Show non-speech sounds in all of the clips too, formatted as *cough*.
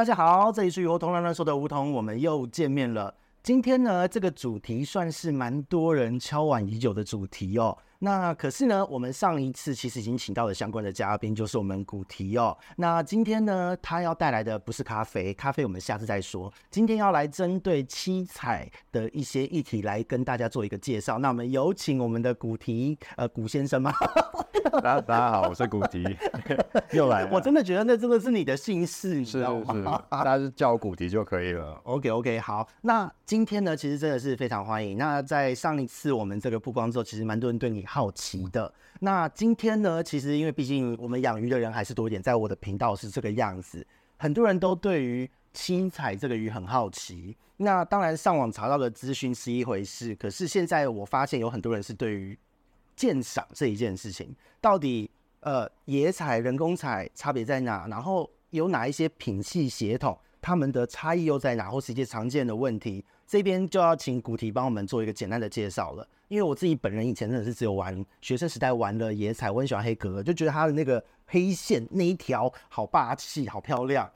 大家好，这里是雨后通乱乱说的梧桐，我们又见面了。今天呢，这个主题算是蛮多人敲碗已久的主题哦。那可是呢，我们上一次其实已经请到了相关的嘉宾，就是我们古提哦。那今天呢，他要带来的不是咖啡，咖啡我们下次再说。今天要来针对七彩的一些议题来跟大家做一个介绍。那我们有请我们的古提，呃，古先生吗？*laughs* 大家大家好，我是古迪，*laughs* 又来了。我真的觉得那真的是你的姓氏，你知道吗？是是，大家就叫我古迪就可以了。OK OK，好。那今天呢，其实真的是非常欢迎。那在上一次我们这个曝光之后，其实蛮多人对你。好奇的，那今天呢？其实因为毕竟我们养鱼的人还是多一点，在我的频道是这个样子，很多人都对于七彩这个鱼很好奇。那当然上网查到的资讯是一回事，可是现在我发现有很多人是对于鉴赏这一件事情，到底呃野彩、人工彩差别在哪？然后有哪一些品系血统，它们的差异又在哪？或是一些常见的问题，这边就要请古提帮我们做一个简单的介绍了。因为我自己本人以前真的是只有玩学生时代玩了野彩，我很喜欢黑格，就觉得它的那个黑线那一条好霸气、好漂亮。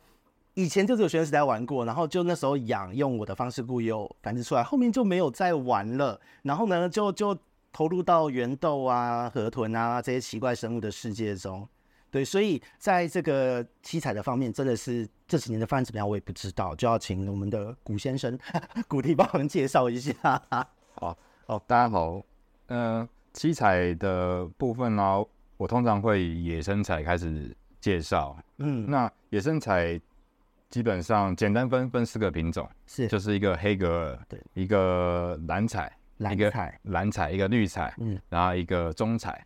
以前就只有学生时代玩过，然后就那时候养，用我的方式固有繁殖出来，后面就没有再玩了。然后呢，就就投入到圆豆啊、河豚啊这些奇怪生物的世界中。对，所以在这个七彩的方面，真的是这几年的发展怎么样，我也不知道，就要请我们的古先生古迪帮我们介绍一下。好。哦，大家好，嗯、呃，七彩的部分呢，我通常会以野生彩开始介绍。嗯，那野生彩基本上简单分分四个品种，是就是一个黑格尔，对，一个蓝彩，蓝彩，蓝彩，一个绿彩，嗯，然后一个棕彩，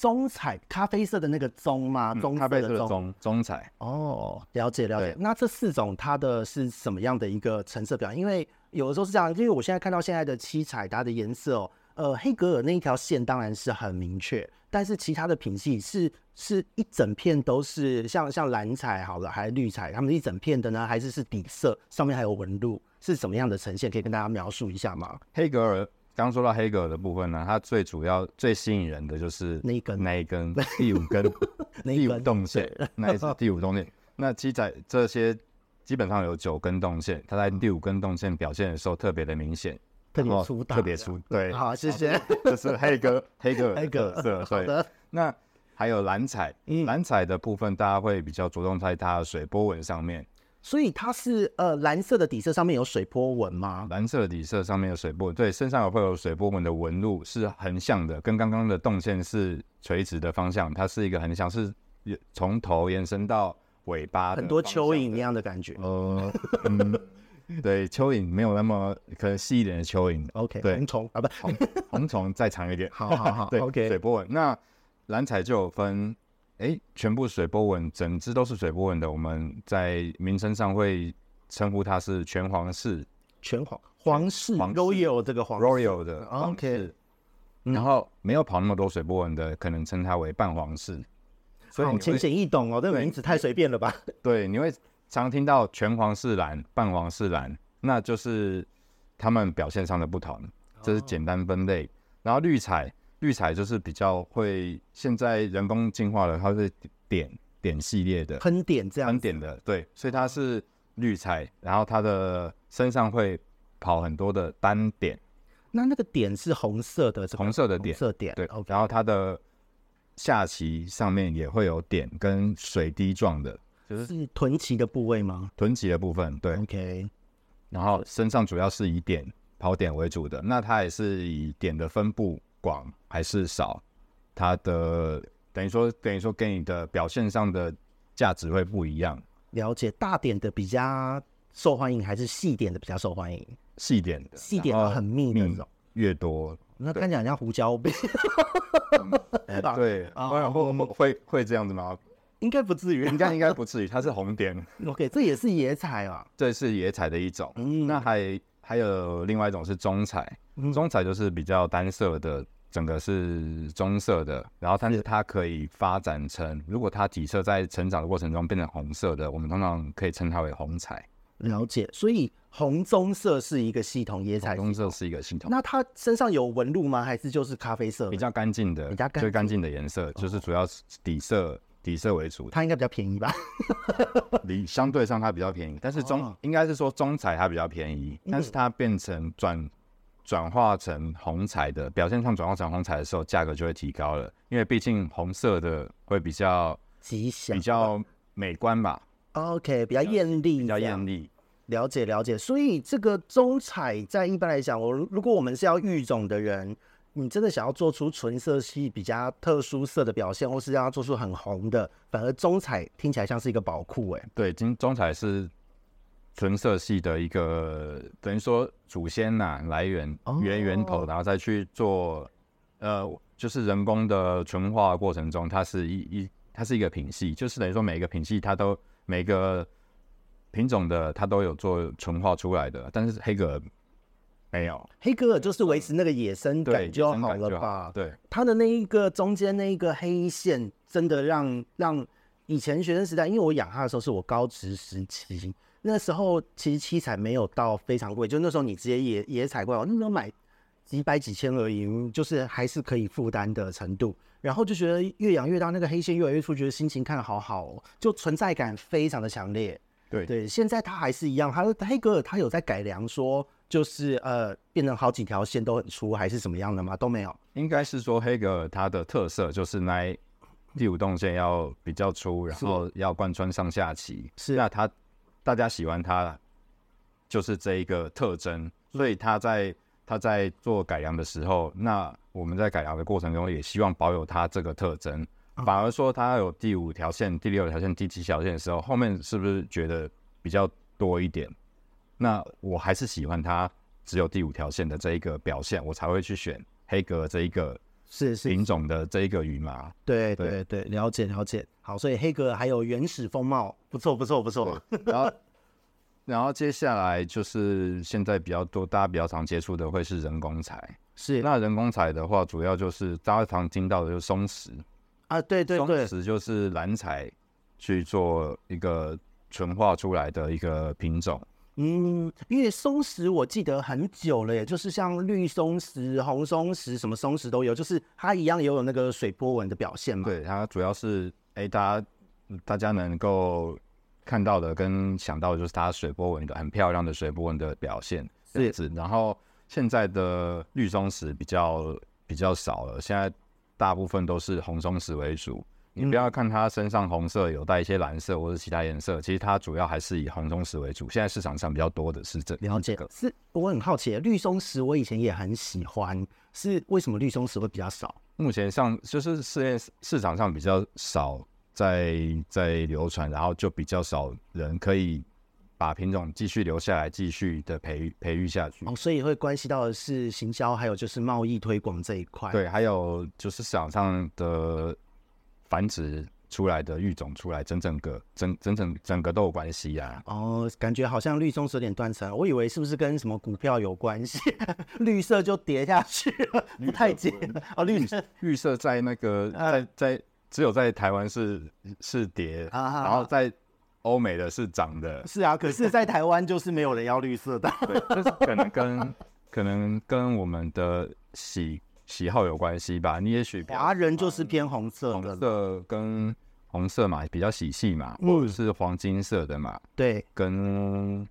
棕彩咖啡色的那个棕吗？棕、嗯、咖啡色的棕，棕彩。哦，了解了解。那这四种它的是什么样的一个成色表？因为有的时候是这样，因为我现在看到现在的七彩，它的颜色哦，呃，黑格尔那一条线当然是很明确，但是其他的品系是是一整片都是像像蓝彩好了，还是绿彩，它们一整片的呢，还是是底色上面还有纹路，是什么样的呈现？可以跟大家描述一下吗？黑格尔刚说到黑格尔的部分呢，它最主要最吸引人的就是那一根那一根第五根 *laughs* 第五动线，那一是第五动线。那七仔这些。基本上有九根动线，它在第五根动线表现的时候特别的明显，特别粗大，特别粗。对，好，谢谢。*laughs* 这是黑格黑格黑格色，对。那还有蓝彩，蓝彩的部分大家会比较着重在它的水波纹上面。所以它是呃蓝色的底色上面有水波纹吗？蓝色的底色上面有水波纹，对，身上有会有水波纹的纹路是横向的，跟刚刚的动线是垂直的方向，它是一个横向，是从头延伸到。尾巴很多蚯蚓一样的感觉，呃，嗯，对，蚯蚓没有那么可能细一点的蚯蚓，OK，对，红虫啊，不，红虫再长一点，好好好，*laughs* 对，OK，水波纹。那蓝彩就有分，哎、欸，全部水波纹，整只都是水波纹的，我们在名称上会称呼它是全皇氏，全黄黄氏，Royal 这个黄，Royal 的，OK，然后没有跑那么多水波纹的，可能称它为半黄氏。所以很浅显易懂哦，这个名字太随便了吧？对，你会常听到全皇室蓝、半黄氏蓝，那就是他们表现上的不同，这是简单分类。然后绿彩，绿彩就是比较会现在人工进化了，它是点点系列的，喷点这样，喷点的，对，所以它是绿彩，然后它的身上会跑很多的单点。那那个点是红色的，红色的点，红色点，对.然后它的。下鳍上面也会有点跟水滴状的，就是是臀鳍的部位吗？臀鳍的部分，对。OK。然后身上主要是以点跑点为主的，那它也是以点的分布广还是少，它的等于说等于说跟你的表现上的价值会不一样。了解，大点的比较受欢迎，还是细点的比较受欢迎？细点的，细点的很密的那种，越多。那看起来像胡椒饼，*laughs* 对，*laughs* 会会会会这样子吗？应该不至于，应该应该不至于，它是红点。*laughs* OK，这也是野彩啊，这是野彩的一种。嗯，那还还有另外一种是棕彩，棕彩就是比较单色的，整个是棕色的，然后但是它可以发展成，如果它底色在成长的过程中变成红色的，我们通常可以称它为红彩。了解，所以。红棕色是一个系统，野彩棕色是一个系统。那它身上有纹路吗？还是就是咖啡色？比较干净的，比较干净的颜色，就是主要底色底色为主，它应该比较便宜吧？*laughs* 你相对上它比较便宜，但是中、哦、应该是说中彩它比较便宜，嗯、但是它变成转转化成红彩的表现上转化成红彩的时候，价格就会提高了，因为毕竟红色的会比较吉祥，比较美观吧？OK，比较艳丽，比较艳丽。了解了解，所以这个中彩在一般来讲，我如果我们是要育种的人。你真的想要做出纯色系比较特殊色的表现，或是让它做出很红的，反而中彩听起来像是一个宝库哎。对，今中彩是纯色系的一个等于说祖先呐、啊、来源源源头，然后再去做呃，就是人工的纯化过程中，它是一一它是一个品系，就是等于说每一个品系它都每个品种的它都有做纯化出来的，但是黑格尔。没有，黑格尔就是维持那个野生感就好了吧？对，它的那一个中间那一个黑线，真的让让以前学生时代，因为我养它的时候是我高职时期，那时候其实七彩没有到非常贵，就那时候你直接野野采过来，那时候买几百几千而已，就是还是可以负担的程度。然后就觉得越养越大，那个黑线越来越粗，觉得心情看得好好哦，就存在感非常的强烈。对对，现在它还是一样，它黑格尔它有在改良说。就是呃，变成好几条线都很粗，还是什么样的吗？都没有。应该是说黑格尔它的特色就是那第五动线要比较粗，然后要贯穿上下棋。是，那他大家喜欢它，就是这一个特征。所以他在他在做改良的时候，那我们在改良的过程中也希望保有它这个特征。反而说它有第五条线、第六条线、第七条线的时候，后面是不是觉得比较多一点？那我还是喜欢它只有第五条线的这一个表现，我才会去选黑格这一个是品种的这一个羽麻。对对对，了解了解。好，所以黑格尔还有原始风貌，不错不错不错。然后然后接下来就是现在比较多大家比较常接触的会是人工彩。是，那人工彩的话，主要就是大家常听到的就是松石啊，对对对，松石就是蓝彩去做一个纯化出来的一个品种。嗯，因为松石我记得很久了耶，就是像绿松石、红松石，什么松石都有，就是它一样也有那个水波纹的表现嘛。对，它主要是哎、欸，大家大家能够看到的跟想到的就是它水波纹的很漂亮的水波纹的表现这样子。是。然后现在的绿松石比较比较少了，现在大部分都是红松石为主。你不要看它身上红色有带一些蓝色或者其他颜色，其实它主要还是以红松石为主。现在市场上比较多的是这个。了解，是我很好奇，绿松石我以前也很喜欢，是为什么绿松石会比较少？目前上就是市面市场上比较少在在流传，然后就比较少人可以把品种继续留下来，继续的培育培育下去。哦，所以会关系到的是行销，还有就是贸易推广这一块。对，还有就是市场上的。繁殖出来的育种出来，整整个整整整整个都有关系呀、啊。哦，感觉好像绿松石有点断层，我以为是不是跟什么股票有关系？绿色就跌下去了，不太接哦。绿色绿色在那个在在只有在台湾是是跌，啊、然后在欧美的是涨的。是啊，可是，在台湾就是没有人要绿色的。对，就是可能跟可能跟我们的喜。喜好有关系吧，你也许华人就是偏红色的，红色跟红色嘛比较喜气嘛，或者是黄金色的嘛，对，跟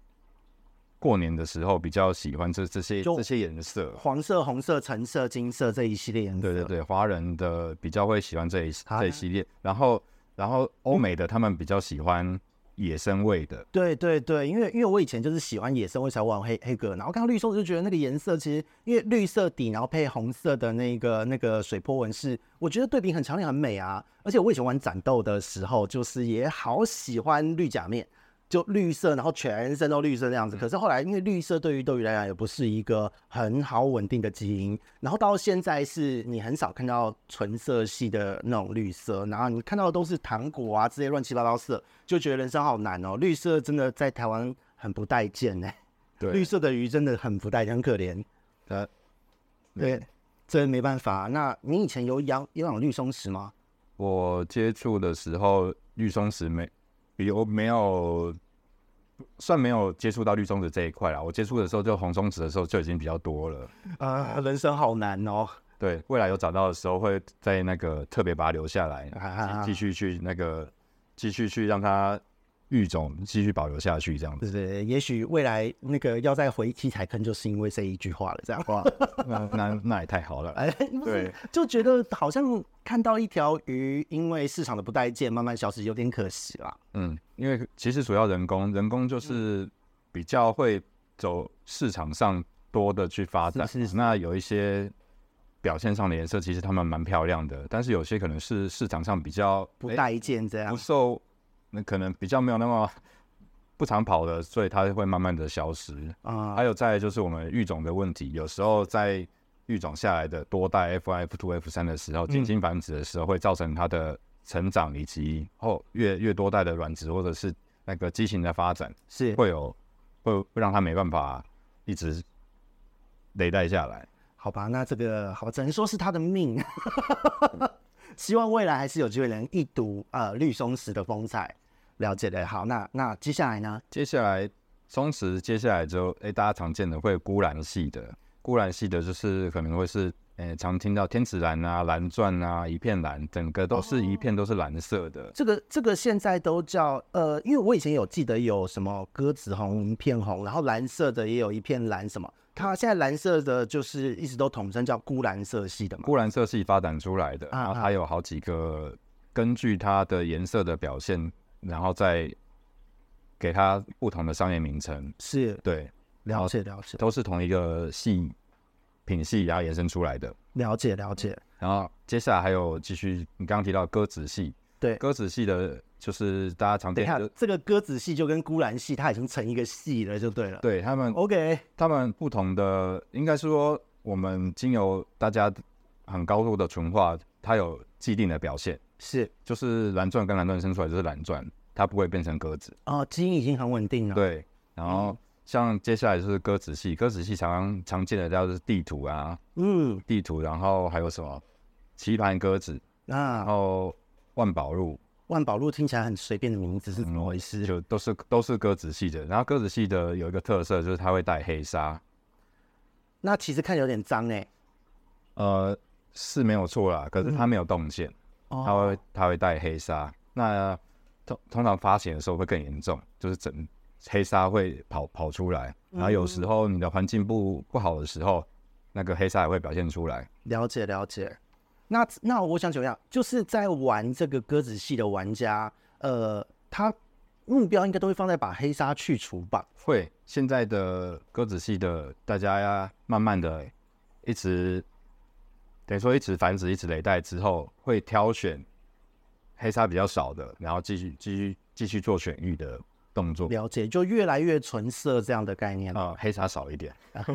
过年的时候比较喜欢这这些这些颜色，黄色、红色、橙色、金色这一系列颜色，对对对，华人的比较会喜欢这一这一系列，然后然后欧美的他们比较喜欢。野生味的，对对对，因为因为我以前就是喜欢野生味才玩黑黑格，然后看到绿松就觉得那个颜色其实因为绿色底，然后配红色的那个那个水波纹是，我觉得对比很强烈很美啊，而且我以前玩斩斗的时候，就是也好喜欢绿甲面。就绿色，然后全身都绿色那样子。可是后来，因为绿色对于斗鱼来讲也不是一个很好稳定的基因。然后到现在是你很少看到纯色系的那种绿色，然后你看到的都是糖果啊这些乱七八糟色，就觉得人生好难哦。绿色真的在台湾很不待见呢。对，绿色的鱼真的很不待见，很可怜。呃，对，这没办法。那你以前有养有养绿松石吗？我接触的时候，绿松石没。有没有算没有接触到绿松子这一块啦？我接触的时候就红松子的时候就已经比较多了。啊、呃，人生好难哦。对，未来有找到的时候，会在那个特别把它留下来，继续去那个继续去让它育种，继续保留下去，这样子。对对，也许未来那个要再回七彩坑，就是因为这一句话了，这样哇，那那那也太好了。哎，对，就觉得好像看到一条鱼，因为市场的不待见，慢慢消失，有点可惜啦。嗯，因为其实主要人工，人工就是比较会走市场上多的去发展。是是是，那有一些。表现上的颜色其实它们蛮漂亮的，但是有些可能是市场上比较不待见这样，不受那可能比较没有那么不常跑的，所以它会慢慢的消失啊。还有再就是我们育种的问题，有时候在育种下来的多代 F1、F two、F 三的时候，近亲繁殖的时候，会造成它的成长以及后越越多代的卵子或者是那个畸形的发展，是会有会会让它没办法一直累带下来。好吧，那这个好，只能说是他的命。*laughs* 希望未来还是有机会能一睹呃绿松石的风采。了解的，好，那那接下来呢？接下来松弛，接下来就哎、欸，大家常见的会钴蓝系的，钴蓝系的就是可能会是哎、欸，常听到天子蓝啊、蓝钻啊，一片蓝，整个都是一片都是蓝色的。哦、这个这个现在都叫呃，因为我以前有记得有什么鸽子红一片红，然后蓝色的也有一片蓝什么。它现在蓝色的就是一直都统称叫钴蓝色系的嘛，钴蓝色系发展出来的，然后它有好几个，根据它的颜色的表现，然后再给它不同的商业名称。是，对，了解了解，都是同一个系品系，然后延伸出来的。了解了解。然后接下来还有继续，你刚刚提到鸽子系，对，鸽子系的。就是大家常见的这个鸽子系就跟孤兰系，它已经成一个系了，就对了。对他们，OK，他们不同的，应该是说我们经由大家很高度的纯化，它有既定的表现。是，就是蓝钻跟蓝钻生出来就是蓝钻，它不会变成鸽子。哦，基因已经很稳定了。对，然后像接下来就是鸽子系，鸽子系常常常见的叫做地图啊，嗯，地图，然后还有什么棋盘鸽子啊，然后万宝路。万宝路听起来很随便的名字是怎么回事？嗯、就都是都是鸽子系的，然后鸽子系的有一个特色就是它会带黑纱，那其实看有点脏哎、欸。呃，是没有错啦，可是它没有动线，嗯、它会他会带黑纱。哦、那通通常发情的时候会更严重，就是整黑纱会跑跑出来，然后有时候你的环境不不好的时候，那个黑纱也会表现出来。了解了解。那那我想怎么样？就是在玩这个鸽子系的玩家，呃，他目标应该都会放在把黑纱去除吧？会，现在的鸽子系的大家呀慢慢的，一直等于说一直繁殖，一直累代之后，会挑选黑纱比较少的，然后继续继续继续做选育的。动作了解，就越来越纯色这样的概念啊、呃，黑纱少一点，*laughs*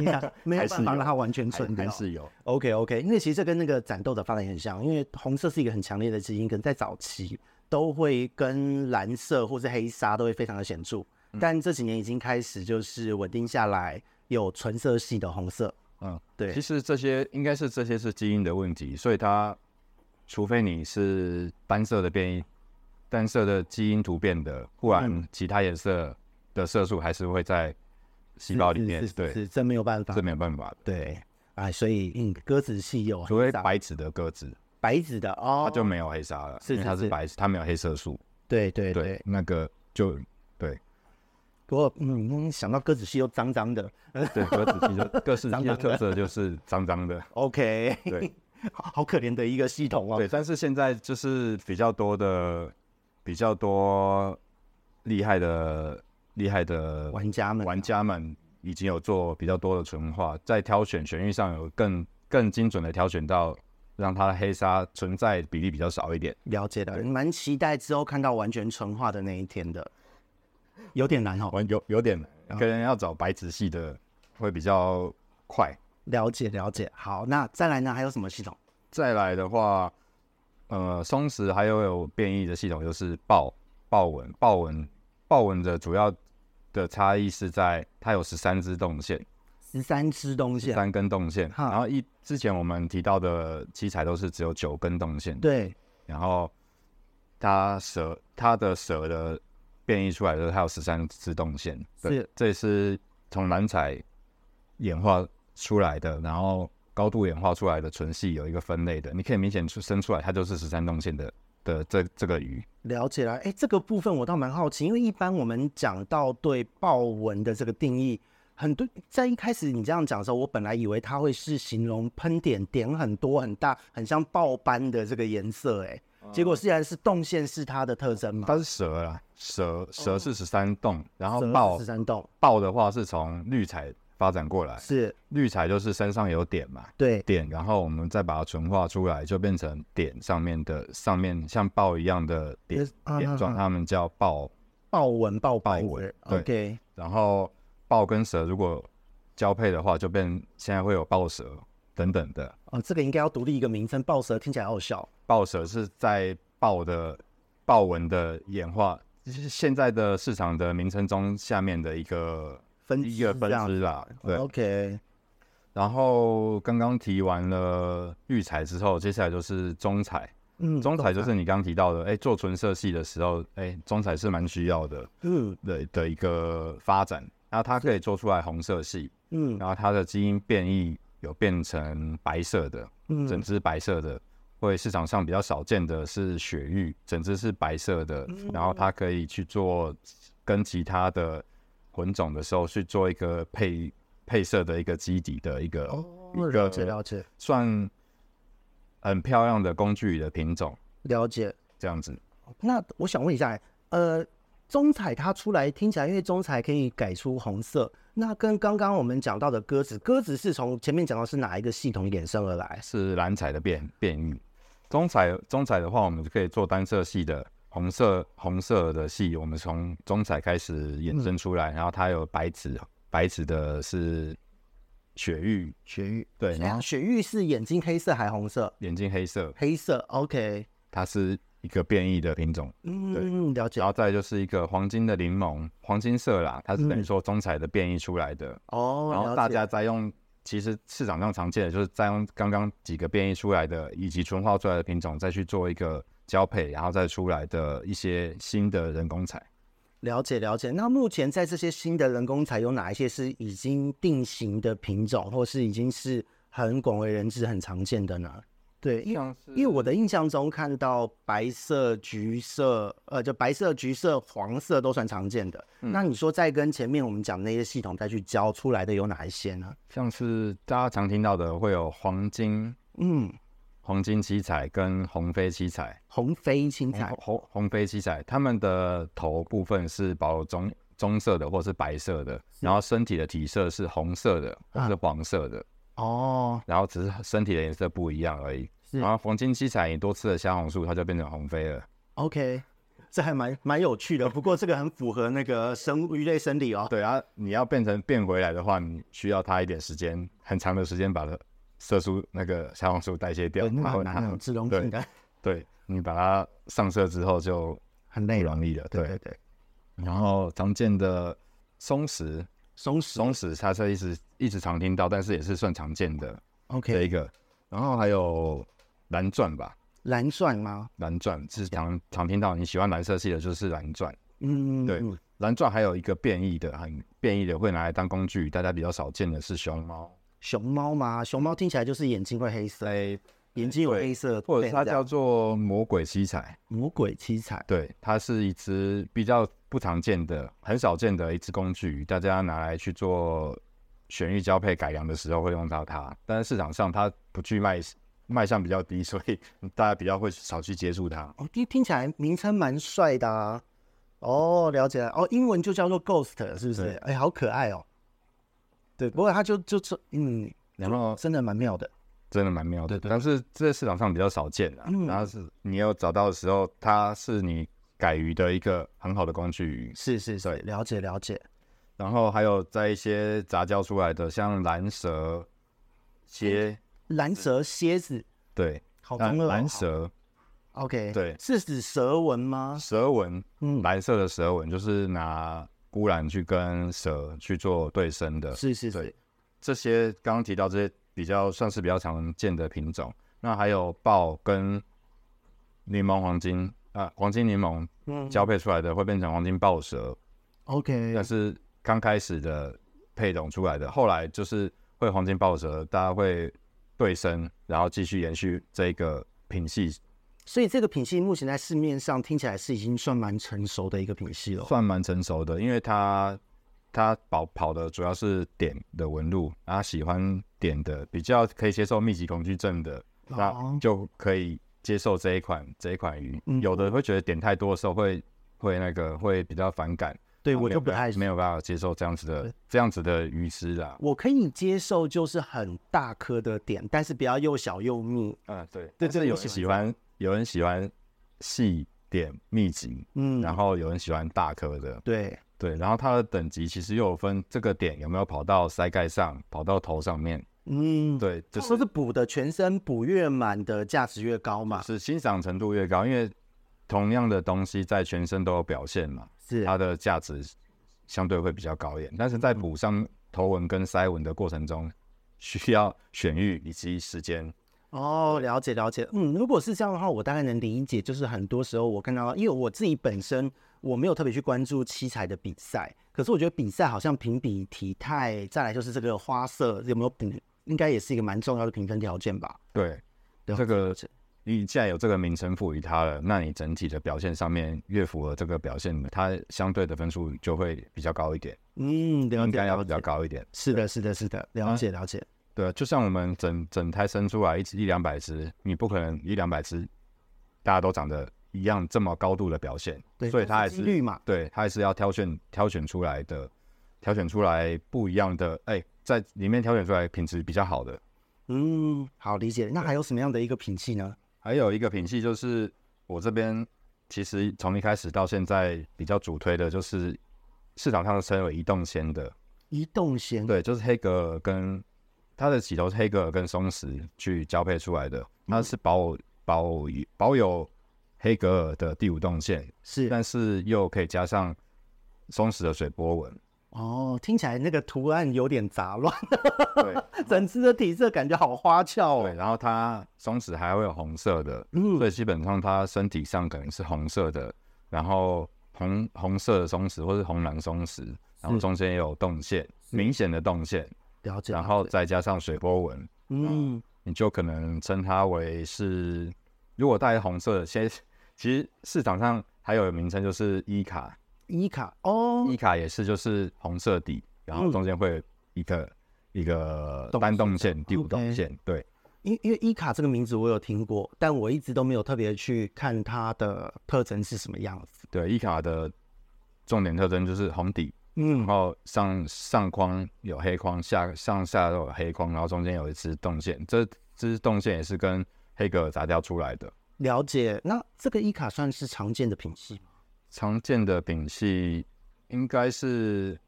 没有办法让它完全纯掉，还是有。OK OK，因为其实这跟那个斩豆的发展很像，因为红色是一个很强烈的基因，可能在早期都会跟蓝色或是黑纱都会非常的显著，嗯、但这几年已经开始就是稳定下来，有纯色系的红色。嗯，对。其实这些应该是这些是基因的问题，所以它除非你是单色的变异。单色的基因突变的，不然其他颜色的色素还是会在细胞里面。是真没有办法，这没有办法的。对，哎，所以嗯，鸽子系有，除非白纸的鸽子，白纸的哦，它就没有黑纱了，是它是白，它没有黑色素。对对对，对，那个就对。不过嗯，想到鸽子戏又脏脏的，对，鸽子戏就鸽子系的特色就是脏脏的。OK，对，*laughs* 好好可怜的一个系统哦。对，但是现在就是比较多的。比较多厉害的厉害的玩家们，玩家们已经有做比较多的纯化，在挑选选育上有更更精准的挑选到让它的黑沙存在比例比较少一点。了解的，蛮期待之后看到完全纯化的那一天的，有点难哦，有有点难，可能要找白纸系的会比较快。了解了解，好，那再来呢？还有什么系统？再来的话。呃，松石还有有变异的系统，就是豹豹纹豹纹豹纹的主要的差异是在它有十三支动线，十三支动线，三根动线。哈然后一之前我们提到的七彩都是只有九根动线，对。然后它蛇它的蛇的变异出来的，它有十三支动线，对，是这也是从蓝彩演化出来的。然后高度演化出来的纯系有一个分类的，你可以明显出生出来，它就是十三动线的的这这个鱼。了解了，哎、欸，这个部分我倒蛮好奇，因为一般我们讲到对豹纹的这个定义，很多在一开始你这样讲的时候，我本来以为它会是形容喷点点很多很大，很像豹斑的这个颜色，哎。结果虽然是动线是它的特征嘛，它是蛇啦，蛇蛇是十三洞，然后豹十三洞，豹的话是从绿彩发展过来，是。绿彩就是身上有点嘛，对。点，然后我们再把它纯化出来，就变成点上面的上面像豹一样的点点状，他们叫豹。豹纹豹豹纹，对.然后豹跟蛇如果交配的话，就变现在会有豹蛇。等等的哦，这个应该要独立一个名称。豹蛇听起来好笑。豹蛇是在豹的豹纹的演化，就是现在的市场的名称中下面的一个分一个分支啦。对，OK。然后刚刚提完了育彩之后，接下来就是中彩。嗯，中彩就是你刚刚提到的，哎、欸，做纯色系的时候，哎、欸，中彩是蛮需要的。嗯，的的一个发展，然后它可以做出来红色系。嗯，然后它的基因变异。有变成白色的，整只白色的，会市场上比较少见的是雪玉，整只是白色的，然后它可以去做跟其他的混种的时候去做一个配配色的一个基底的一个、哦、一个了解了解，算很漂亮的工具的品种，了解这样子。那我想问一下，呃。中彩它出来听起来，因为中彩可以改出红色，那跟刚刚我们讲到的鸽子，鸽子是从前面讲到是哪一个系统衍生而来？是蓝彩的变变异。中彩中彩的话，我们就可以做单色系的红色红色的系，我们从中彩开始衍生出来，嗯、然后它有白紫白紫的是雪域雪域对，然后雪域是眼睛黑色还红色？眼睛黑色黑色，OK，它是。一个变异的品种，嗯，了解。然后再就是一个黄金的柠檬，黄金色啦，它是等于说中彩的变异出来的。哦、嗯，然后大家再用，其实市场上常见的就是再用刚刚几个变异出来的以及纯化出来的品种，再去做一个交配，然后再出来的一些新的人工彩。了解了解。那目前在这些新的人工彩有哪一些是已经定型的品种，或是已经是很广为人知、很常见的呢？对，因为因为我的印象中看到白色、橘色，呃，就白色、橘色、黄色都算常见的。嗯、那你说再跟前面我们讲的那些系统再去教出来的有哪一些呢？像是大家常听到的会有黄金，嗯，黄金七彩跟红飞七彩，红飞七彩，红红飞七彩，它们的头部分是保留棕棕色的或是白色的，然后身体的体色是红色的或是黄色的。啊哦，然后只是身体的颜色不一样而已。然后黄金七彩，你多吃了虾红素，它就变成红飞了。OK，这还蛮蛮有趣的。不过这个很符合那个生鱼类生理哦。对啊，你要变成变回来的话，你需要它一点时间，很长的时间把它色素那个虾红素代谢掉。然后那种自动性的。对，你把它上色之后就很累，容易了。对对对。然后常见的松石，松石，松石，它是一直一直常听到，但是也是算常见的。OK，这一个，然后还有。蓝钻吧，蓝钻吗？蓝钻是常常听到，你喜欢蓝色系的，就是蓝钻。嗯，对，蓝钻还有一个变异的，很变异的会拿来当工具，大家比较少见的是熊猫。熊猫吗？熊猫听起来就是眼睛会黑色，眼睛有黑色，或者它叫做魔鬼七彩。魔鬼七彩，对，它是一只比较不常见的、很少见的一只工具，大家拿来去做选育交配改良的时候会用到它，但是市场上它不去卖。卖相比较低，*laughs* 所以大家比较会少去接触它。哦，听听起来名称蛮帅的啊。哦，了解了。哦，英文就叫做 Ghost，是不是？哎、欸，好可爱哦。对，不过它就就是嗯，然后真的蛮妙的，真的蛮妙的。对，对，对，但是这在市场上比较少见啊。嗯。然后是你要找到的时候，它是你改鱼的一个很好的工具鱼。是是是，了解了解。然后还有在一些杂交出来的，像蓝蛇、蝎。蓝蛇蝎子，对，好中二、哦。蓝蛇，OK，对，是指蛇纹吗？蛇纹，嗯，蓝色的蛇纹就是拿鈷蓝去跟蛇去做对生的。是是是，这些刚刚提到这些比较算是比较常见的品种。那还有豹跟柠檬黄金啊，黄金柠檬，嗯，交配出来的会变成黄金豹蛇。OK，那是刚开始的配种出来的，后来就是会黄金豹蛇，大家会。对生，然后继续延续这个品系。所以这个品系目前在市面上听起来是已经算蛮成熟的一个品系了。算蛮成熟的，因为它它跑跑的主要是点的纹路，然后喜欢点的比较可以接受密集恐惧症的，哦、那就可以接受这一款这一款鱼。嗯、有的会觉得点太多的时候会会那个会比较反感。对，我就不太没有办法接受这样子的这样子的鱼丝啦。我可以接受，就是很大颗的点，但是不要又小又密。嗯，对。对，这个有人喜欢，有人喜欢细点密集，嗯，然后有人喜欢大颗的。对对，然后它的等级其实又有分，这个点有没有跑到鳃盖上，跑到头上面。嗯，对，就是说是补的全身补越满的价值越高嘛，是欣赏程度越高，因为同样的东西在全身都有表现嘛。是它的价值相对会比较高一点，但是在补上头纹跟腮纹的过程中，需要选育以及时间。哦，了解了解。嗯，如果是这样的话，我大概能理解。就是很多时候我看到，因为我自己本身我没有特别去关注七彩的比赛，可是我觉得比赛好像评比体态，再来就是这个花色有没有补，应该也是一个蛮重要的评分条件吧？对，这个。你既然有这个名称赋予它了，那你整体的表现上面越符合这个表现，它相对的分数就会比较高一点。嗯，了解，应该要比较高一点。是的，是的，是的，了解，了解。对，就像我们整整胎生出来一一两百只，你不可能一两百只大家都长得一样这么高度的表现。对，所以它还是绿嘛。对，它还是要挑选挑选出来的，挑选出来不一样的，哎，在里面挑选出来品质比较好的。嗯，好理解。那还有什么样的一个品系呢？还有一个品系就是我这边其实从一开始到现在比较主推的就是市场上称为移动鲜的移动鲜，对，就是黑格尔跟它的起头是黑格尔跟松石去交配出来的，它是保保保有黑格尔的第五动线，是，但是又可以加上松石的水波纹。哦，听起来那个图案有点杂乱，对，*laughs* 整只的体色感觉好花俏哦。对，然后它松弛还会有红色的，嗯，所以基本上它身体上可能是红色的，然后红红色的松子或是红蓝松子，然后中间也有动线，明显的动线，了解，然后再加上水波纹，嗯，你就可能称它为是，如果带红色的，先其实市场上还有名称就是伊卡。伊卡哦，伊卡也是，就是红色底，然后中间会有一个、嗯、一个单动线、第五动线。Okay. 对，因因为伊卡这个名字我有听过，但我一直都没有特别去看它的特征是什么样子。对，伊卡的重点特征就是红底，嗯，然后上上框有黑框，下上下都有黑框，然后中间有一支动线，这支动线也是跟黑格尔杂交出来的。了解，那这个伊卡算是常见的品系吗？常见的品系应该是，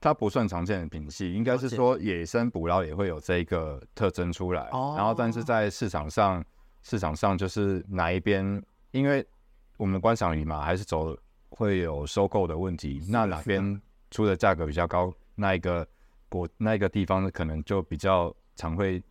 它不算常见的品系，应该是说野生捕捞也会有这个特征出来。哦然后，但是在市场上，市场上就是哪一边，因为我们观赏鱼嘛，还是走会有收购的问题。那哪边出的价格比较高，那一个国那一个地方可能就比较常会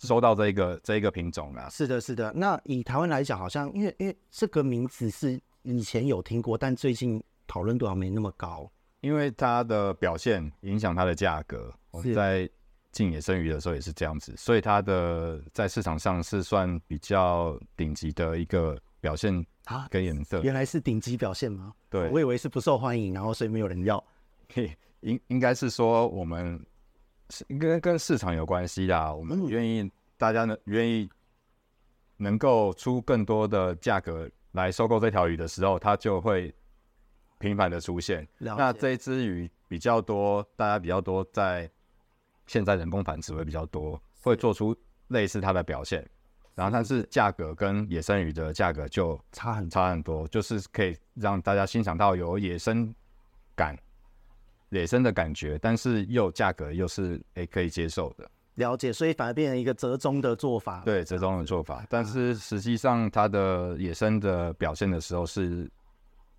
收到这一个这一个品种啊。是的，是的。那以台湾来讲，好像因为因为这个名字是。以前有听过，但最近讨论度好像没那么高，因为它的表现影响它的价格。我在进野生鱼的时候也是这样子，所以它的在市场上是算比较顶级的一个表现啊，跟颜色。原来是顶级表现吗？对，我以为是不受欢迎，然后所以没有人要。嘿，应应该是说我们是跟跟市场有关系啦，我们愿意、嗯、大家能愿意能够出更多的价格。来收购这条鱼的时候，它就会频繁的出现。那这一只鱼比较多，大家比较多，在现在人工繁殖会比较多，会做出类似它的表现。然后，但是价格跟野生鱼的价格就差很差很多，就是可以让大家欣赏到有野生感、野生的感觉，但是又价格又是诶可以接受的。了解，所以反而变成一个折中的做法。对，折中的做法。但是实际上，它的野生的表现的时候是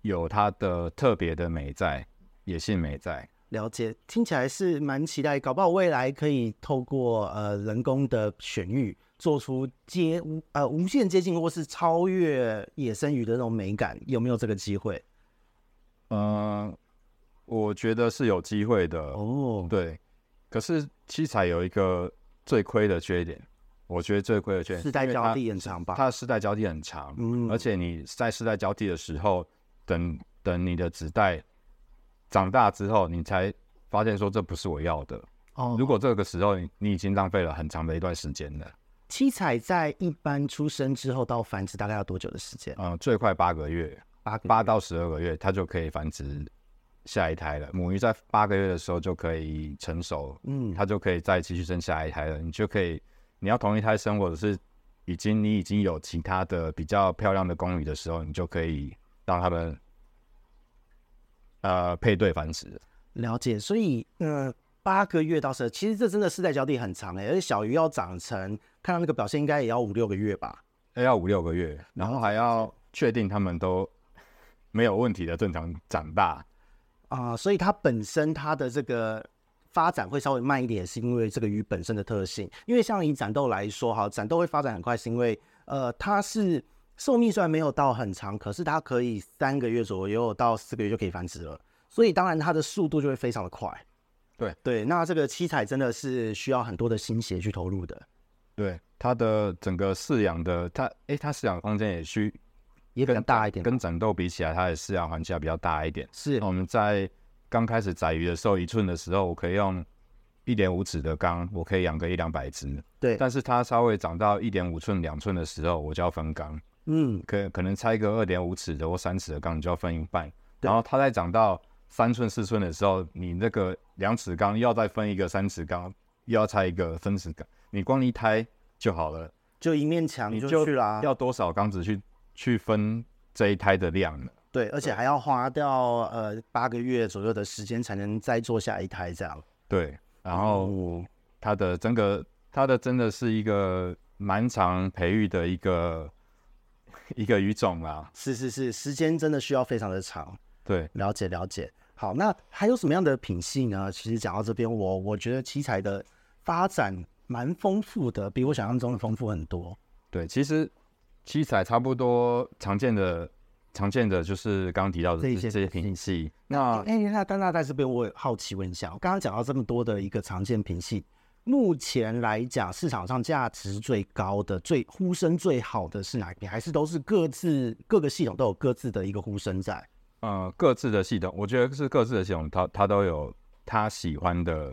有它的特别的美在，野性美在。了解，听起来是蛮期待，搞不好未来可以透过呃人工的选育，做出接无呃无限接近或是超越野生鱼的那种美感，有没有这个机会？嗯、呃，我觉得是有机会的。哦，对。可是七彩有一个最亏的缺点，我觉得最亏的缺点，世代交替很长吧？它的世代交替很长，嗯，而且你在世代交替的时候，等等你的子代长大之后，你才发现说这不是我要的。哦，如果这个时候你你已经浪费了很长的一段时间了。七彩在一般出生之后到繁殖大概要多久的时间？嗯，最快八个月，八八到十二个月，它就可以繁殖下一胎了。母鱼在八个月的时候就可以成熟，嗯，它就可以再继续生下一胎了。你就可以。你要同一胎生，或者是已经你已经有其他的比较漂亮的公鱼的时候，你就可以让他们呃配对繁殖。了解，所以呃八个月到十，其实这真的世代交替很长哎，而且小鱼要长成看到那个表现，应该也要五六个月吧？要五六个月，然后还要确定他们都没有问题的正常长大啊、呃，所以它本身它的这个。发展会稍微慢一点，是因为这个鱼本身的特性。因为像以展豆来说，哈，展豆会发展很快，是因为呃，它是寿命虽然没有到很长，可是它可以三个月左右到四个月就可以繁殖了，所以当然它的速度就会非常的快。对对，那这个七彩真的是需要很多的心血去投入的。对，它的整个饲养的，它哎，它饲养空间也需也比较大一点，跟展豆比起来，它的饲养环境比较大一点。是，我们在。刚开始宰鱼的时候，一寸的时候，我可以用一点五尺的缸，我可以养个一两百只。对，但是它稍微长到一点五寸、两寸的时候，我就要分缸。嗯，可可能拆个二点五尺的或三尺的缸，你就要分一半。然后它再长到三寸、四寸的时候，你那个两尺缸又要再分一个三尺缸，又要拆一个分尺缸。你光一胎就好了，就一面墙你就去了。要多少缸子去去分这一胎的量呢？对，而且还要花掉呃八个月左右的时间才能再做下一胎这样。对，然后它的整个它的真的是一个蛮长培育的一个 *laughs* 一个鱼种啦。是是是，时间真的需要非常的长。对，了解了解。好，那还有什么样的品系呢？其实讲到这边，我我觉得七彩的发展蛮丰富的，比我想象中的丰富很多。对，其实七彩差不多常见的。常见的就是刚刚提到的这些这些品系。那哎，那丹大在这边，我好奇问一下，我刚刚讲到这么多的一个常见品系，目前来讲市场上价值最高的、最呼声最好的是哪一边？还是都是各自各个系统都有各自的一个呼声在？呃，各自的系统，我觉得是各自的系统，它它都有他喜欢的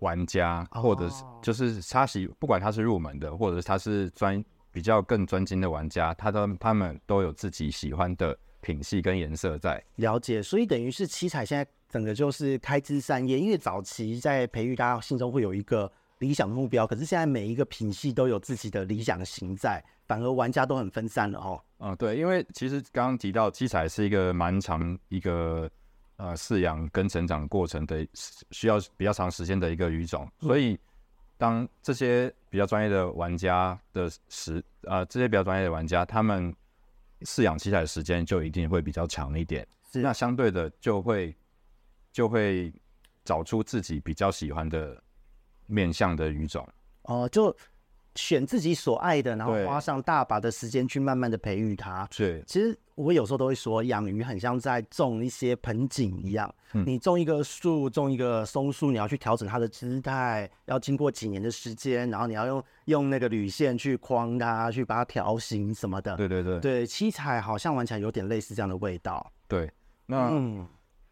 玩家，或者是就是他喜，不管他是入门的，或者是他是专。比较更专精的玩家，他都他们都有自己喜欢的品系跟颜色在了解，所以等于是七彩现在整个就是开枝散叶，因为早期在培育，大家心中会有一个理想的目标，可是现在每一个品系都有自己的理想型在，反而玩家都很分散了哦。嗯，对，因为其实刚刚提到七彩是一个蛮长一个呃饲养跟成长过程的，需要比较长时间的一个鱼种，所以。当这些比较专业的玩家的时，呃，这些比较专业的玩家，他们饲养器材的时间就一定会比较长一点。是，那相对的就会就会找出自己比较喜欢的面向的鱼种。哦，就。选自己所爱的，然后花上大把的时间去慢慢的培育它。对，其实我有时候都会说，养鱼很像在种一些盆景一样。嗯、你种一个树，种一个松树，你要去调整它的姿态，要经过几年的时间，然后你要用用那个铝线去框它，去把它调形什么的。对对对，对，七彩好像玩起来有点类似这样的味道。对，那、嗯、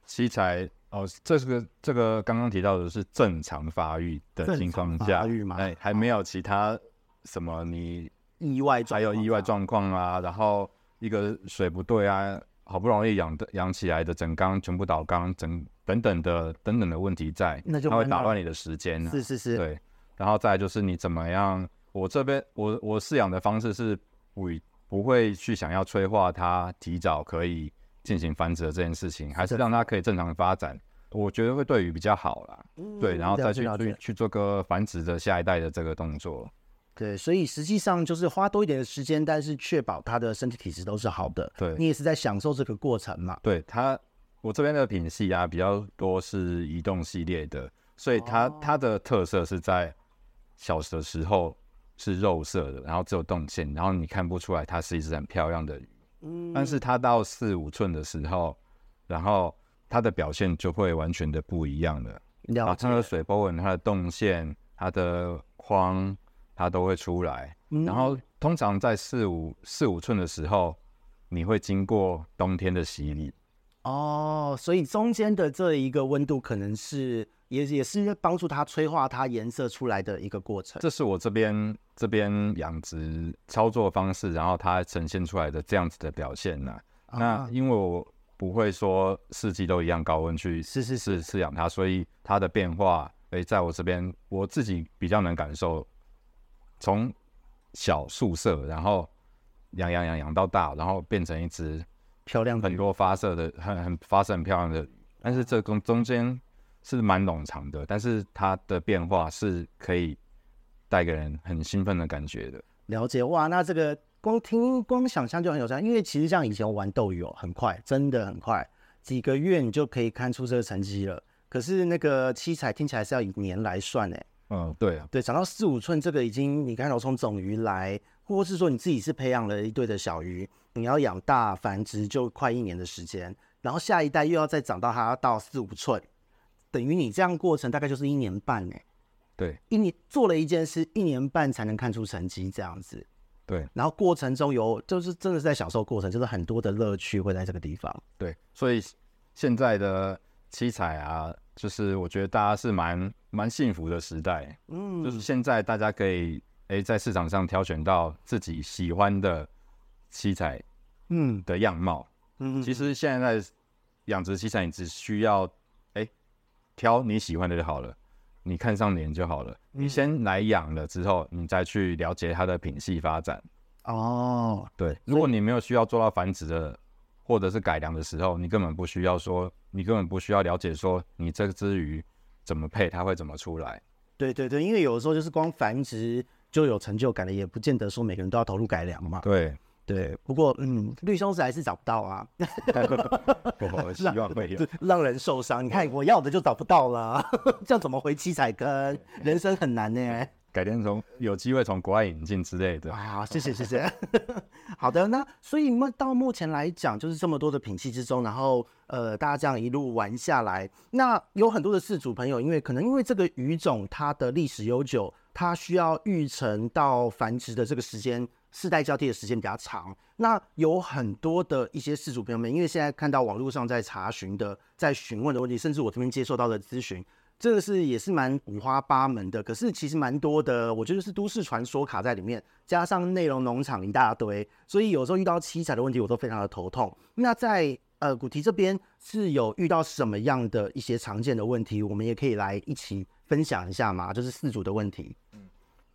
七彩哦，这是个这个刚刚提到的是正常发育的情况下，哎，还没有其他。什么？你意外还有意外状况啊？然后一个水不对啊，好不容易养的养起来的整缸全部倒缸，整等等的等等的问题在，那就它会打乱你的时间。是是是，对。然后再来就是你怎么样？我这边我我饲养的方式是不不会去想要催化它提早可以进行繁殖的这件事情，还是让它可以正常的发展。我觉得会对鱼比较好啦。嗯、对，然后再去去去做个繁殖的下一代的这个动作。对，所以实际上就是花多一点的时间，但是确保他的身体体质都是好的。对，你也是在享受这个过程嘛。对它，我这边的品系啊比较多是移动系列的，所以它、哦、它的特色是在小的时候是肉色的，然后只有动线，然后你看不出来它是一只很漂亮的鱼。嗯，但是它到四五寸的时候，然后它的表现就会完全的不一样了。了解。它的水波纹、它的动线、它的框。它都会出来。嗯、然后通常在四五四五寸的时候，你会经过冬天的洗礼。哦，所以中间的这一个温度可能是也也是帮助它催化它颜色出来的一个过程。这是我这边这边养殖操作方式，然后它呈现出来的这样子的表现呢、啊。那因为我不会说四季都一样高温去是是是饲养它，所以它的变化，诶，在我这边我自己比较能感受，从小宿舍，然后养养养养到大，然后变成一只漂亮很多发色的很很发色很漂亮的，但是这中中间是蛮冗长的，但是它的变化是可以带给人很兴奋的感觉的。了解哇，那这个。光听光想象就很有趣，因为其实像以前我玩斗鱼哦，很快，真的很快，几个月你就可以看出这个成绩了。可是那个七彩听起来是要以年来算哎。嗯，对啊，对，长到四五寸这个已经，你看到从种鱼来，或是说你自己是培养了一对的小鱼，你要养大繁殖就快一年的时间，然后下一代又要再长到它要到四五寸，等于你这样过程大概就是一年半哎。对，一年做了一件事，一年半才能看出成绩这样子。对，然后过程中有，就是真的是在享受过程，就是很多的乐趣会在这个地方。对，所以现在的七彩啊，就是我觉得大家是蛮蛮幸福的时代。嗯，就是现在大家可以诶在市场上挑选到自己喜欢的七彩，嗯的样貌。嗯，嗯，其实现在在养殖七彩，你只需要诶挑你喜欢的就好了。你看上脸就好了。你先来养了之后，你再去了解它的品系发展。哦，对，如果你没有需要做到繁殖的，或者是改良的时候，你根本不需要说，你根本不需要了解说，你这只鱼怎么配，它会怎么出来。对对对，因为有的时候就是光繁殖就有成就感了，也不见得说每个人都要投入改良嘛。对。对，不过嗯，绿松石还是找不到啊。*laughs* *laughs* 我希望会有让，让人受伤。你看我要的就找不到了，*laughs* 这样怎么回七彩坑？人生很难呢。改天从有机会从国外引进之类的。啊，谢谢谢谢。*laughs* 好的，那所以到目前来讲，就是这么多的品系之中，然后呃，大家这样一路玩下来，那有很多的饲主朋友，因为可能因为这个鱼种它的历史悠久，它需要育成到繁殖的这个时间。世代交替的时间比较长，那有很多的一些饲主朋友们，因为现在看到网络上在查询的、在询问的问题，甚至我这边接受到的咨询，这个是也是蛮五花八门的。可是其实蛮多的，我觉得是都市传说卡在里面，加上内容农场一大堆，所以有时候遇到七彩的问题，我都非常的头痛。那在呃古提这边是有遇到什么样的一些常见的问题，我们也可以来一起分享一下嘛，就是饲主的问题。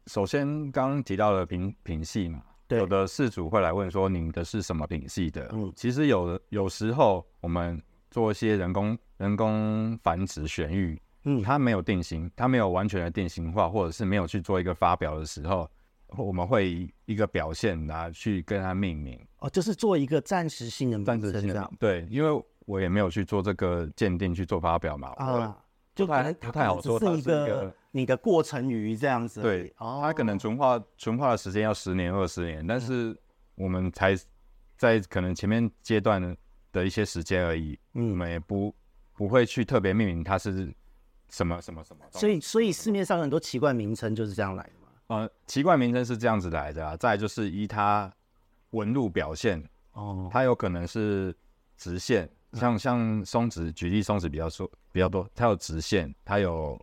首先，刚刚提到的品品系嘛，对，有的饲主会来问说，您的是什么品系的？嗯，其实有的有时候我们做一些人工人工繁殖选育，嗯，它没有定型，它没有完全的定型化，或者是没有去做一个发表的时候，我们会以一个表现来去跟它命名。哦，就是做一个暂时性的暂时性的，对，因为我也没有去做这个鉴定去做发表嘛，啊，就可能不太好说，它是一个。你的过程鱼这样子，对，哦、它可能纯化纯化的时间要十年二十年，但是我们才在可能前面阶段的一些时间而已，嗯，我们也不不会去特别命名它是什么什么什么。所以所以市面上很多奇怪名称就是这样来的嘛。呃，奇怪名称是这样子来的啊，再就是依它纹路表现，哦，它有可能是直线，像像松子，举例松子比较说比较多，它有直线，它有。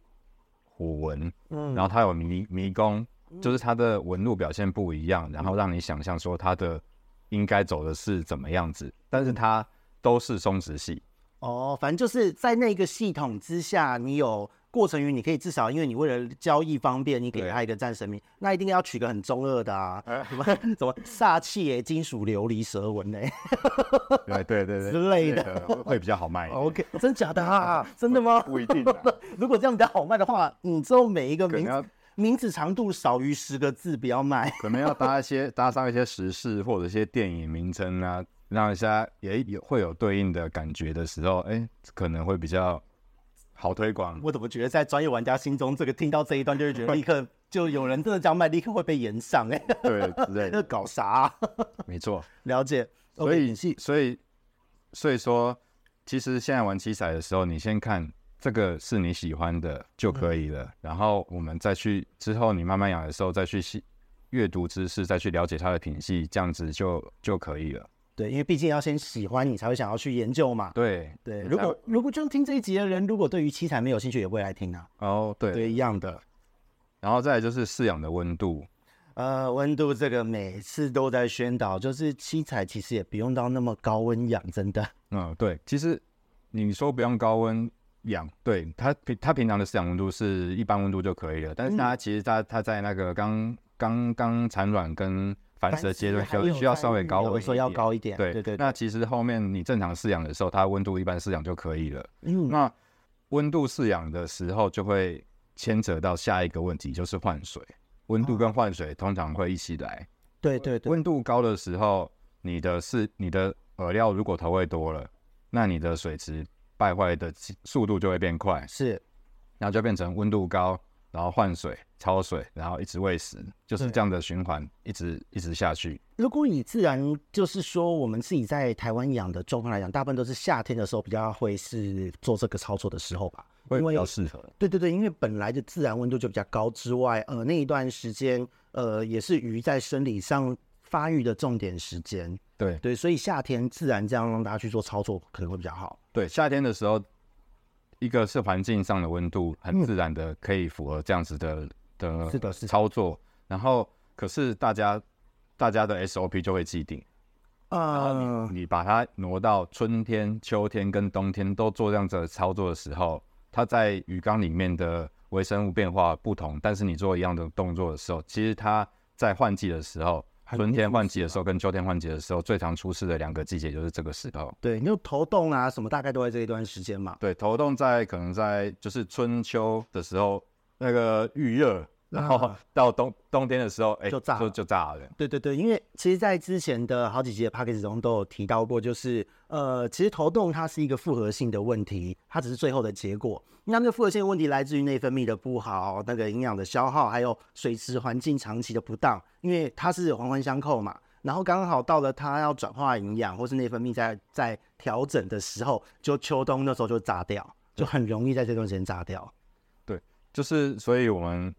虎纹，嗯，然后它有迷迷宫，就是它的纹路表现不一样，然后让你想象说它的应该走的是怎么样子，但是它都是松质系。哦，反正就是在那个系统之下，你有。过程于你可以至少，因为你为了交易方便，你给他一个战神名，那一定要取个很中二的啊，什么什么煞气耶、金属琉璃蛇纹呢？对对对对之类的会比较好卖。OK，真假的啊？真的吗？不一定。*laughs* 如果这样比较好卖的话，你之后每一个名字名字长度少于十个字不要卖。可能要搭一些搭上一些时事或者一些电影名称啊，让一下也有会有对应的感觉的时候，哎，可能会比较。好推广，我怎么觉得在专业玩家心中，这个听到这一段就会觉得立刻就有人真的这样卖，立刻会被延上哎、欸。对，对，那搞啥、啊？没错，了解。所以，所以，所以说，其实现在玩七彩的时候，你先看这个是你喜欢的就可以了。嗯、然后我们再去之后，你慢慢养的时候再去细阅读知识，再去了解它的品系，这样子就就可以了。对，因为毕竟要先喜欢你才会想要去研究嘛。对对，如果如果就听这一集的人，如果对于七彩没有兴趣，也不会来听啊。哦，对，对，一样的。然后再来就是饲养的温度。呃，温度这个每次都在宣导，就是七彩其实也不用到那么高温养，真的。嗯，对，其实你说不用高温养，对它平它平常的饲养温度是一般温度就可以了，但是它其实它它在那个刚刚刚产卵跟繁殖的阶段就需要稍微高温，说要高一点。对对对。那其实后面你正常饲养的时候，它温度一般饲养就可以了。嗯。那温度饲养的时候就会牵扯到下一个问题，就是换水。温度跟换水通常会一起来。对对对，温度高的时候，你的是你的饵料如果投喂多了，那你的水池败坏的速度就会变快。是，然后就变成温度高，然后换水、焯水，然后一直喂食，就是这样的循环，一直一直下去。如果以自然，就是说我们自己在台湾养的状况来讲，大部分都是夏天的时候比较会是做这个操作的时候吧。会比较适合，对对对，因为本来的自然温度就比较高之外，呃，那一段时间，呃，也是鱼在生理上发育的重点时间。对对，所以夏天自然这样让大家去做操作可能会比较好。对，夏天的时候，一个是环境上的温度很自然的可以符合这样子的、嗯、的是的是操作，然后可是大家大家的 SOP 就会既定，呃，你把它挪到春天、秋天跟冬天都做这样子的操作的时候。它在鱼缸里面的微生物变化不同，但是你做一样的动作的时候，其实它在换季的时候，春天换季的时候跟秋天换季的时候，最常出事的两个季节就是这个时候。对，你就头冻啊什么，大概都在这一段时间嘛。对，头冻在可能在就是春秋的时候，那个预热。然后到冬冬天的时候，哎，就炸就就炸了。对对对，因为其实，在之前的好几集的 podcast 中都有提到过，就是呃，其实头痛它是一个复合性的问题，它只是最后的结果。那这个复合性的问题来自于内分泌的不好，那个营养的消耗，还有水质环境长期的不当，因为它是环环相扣嘛。然后刚好到了它要转化营养或是内分泌在在调整的时候，就秋冬那时候就炸掉，就很容易在这段时间炸掉。对，就是所以我们。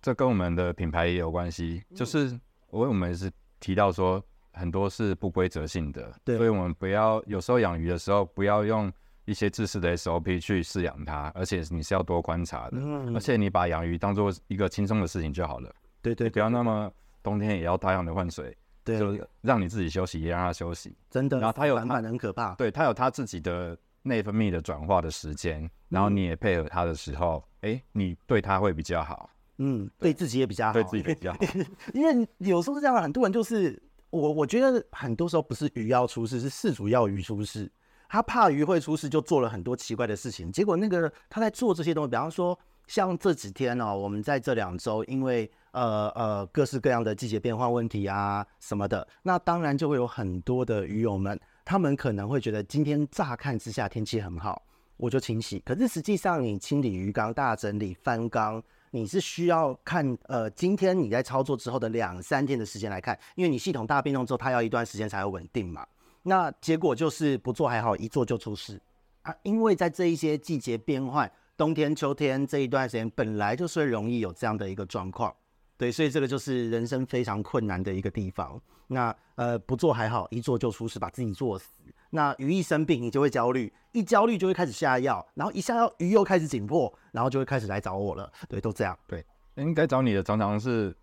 这跟我们的品牌也有关系，就是我我们是提到说很多是不规则性的，对，所以我们不要有时候养鱼的时候不要用一些制式的 SOP 去饲养它，而且你是要多观察的，嗯，而且你把养鱼当做一个轻松的事情就好了，对对，不要那么冬天也要大量的换水，对，就让你自己休息也让它休息，真的，然后它有反反很可怕，对，它有它自己的内分泌的转化的时间，然后你也配合它的时候，哎、嗯，你对它会比较好。嗯，对。自己也比较好，对自己比较好，*laughs* 因为有时候是这样，很多人就是我，我觉得很多时候不是鱼要出事，是事主要鱼出事，他怕鱼会出事，就做了很多奇怪的事情，结果那个他在做这些东西，比方说像这几天哦，我们在这两周，因为呃呃各式各样的季节变化问题啊什么的，那当然就会有很多的鱼友们，他们可能会觉得今天乍看之下天气很好，我就清洗，可是实际上你清理鱼缸、大整理、翻缸。你是需要看呃，今天你在操作之后的两三天的时间来看，因为你系统大变动之后，它要一段时间才会稳定嘛。那结果就是不做还好，一做就出事啊！因为在这一些季节变换，冬天、秋天这一段时间本来就是容易有这样的一个状况，对，所以这个就是人生非常困难的一个地方。那呃，不做还好，一做就出事，把自己做死。那鱼一生病，你就会焦虑，一焦虑就会开始下药，然后一下药鱼又开始紧迫，然后就会开始来找我了。对，都这样。对，应该找你的常常是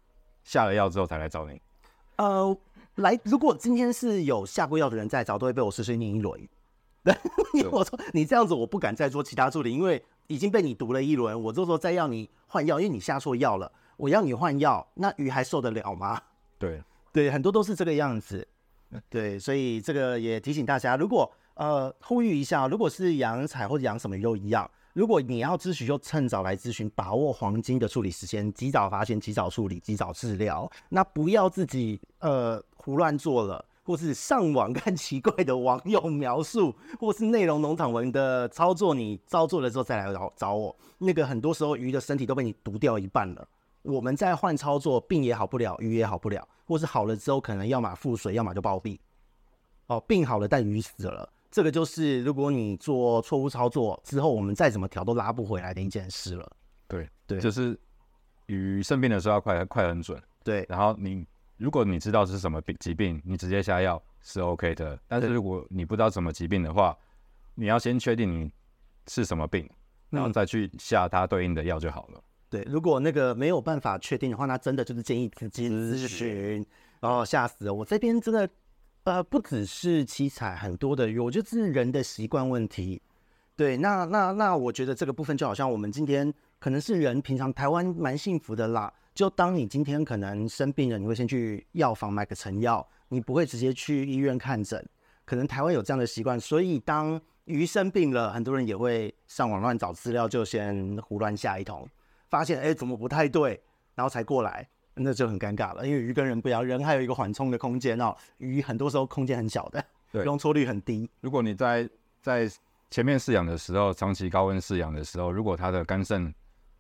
下了药之后才来找你。呃，来，如果今天是有下过药的人在找，都会被我碎碎念一轮。对，*laughs* 因为我说你这样子，我不敢再做其他助理，因为已经被你毒了一轮。我这时候再要你换药，因为你下错药了，我要你换药，那鱼还受得了吗？对，对，很多都是这个样子。*laughs* 对，所以这个也提醒大家，如果呃呼吁一下，如果是养彩或者养什么都一样，如果你要咨询，就趁早来咨询，把握黄金的处理时间，及早发现，及早处理，及早治疗。那不要自己呃胡乱做了，或是上网 *laughs* 看奇怪的网友描述，或是内容农场文的操作，你照做了之后再来找找我。那个很多时候鱼的身体都被你毒掉一半了，我们再换操作，病也好不了，鱼也好不了。或是好了之后，可能要么腹水，要么就暴毙。哦，病好了，但鱼死了，这个就是如果你做错误操作之后，我们再怎么调都拉不回来的一件事了。对对，就是鱼生病的时候要快快很准。对，然后你如果你知道是什么病疾病，你直接下药是 OK 的。但是如果你不知道什么疾病的话，你要先确定你是什么病，然后再去下它对应的药就好了。对，如果那个没有办法确定的话，那真的就是建议直接咨询。然后吓死了，我这边真的，呃，不只是七彩，很多的鱼，我觉得是人的习惯问题。对，那那那，我觉得这个部分就好像我们今天可能是人平常台湾蛮幸福的啦。就当你今天可能生病了，你会先去药房买个成药，你不会直接去医院看诊。可能台湾有这样的习惯，所以当鱼生病了，很多人也会上网乱找资料，就先胡乱下一通。发现哎，怎么不太对，然后才过来，那就很尴尬了。因为鱼跟人不一样，人还有一个缓冲的空间哦，鱼很多时候空间很小的，对，容错率很低。如果你在在前面饲养的时候，长期高温饲养的时候，如果它的肝肾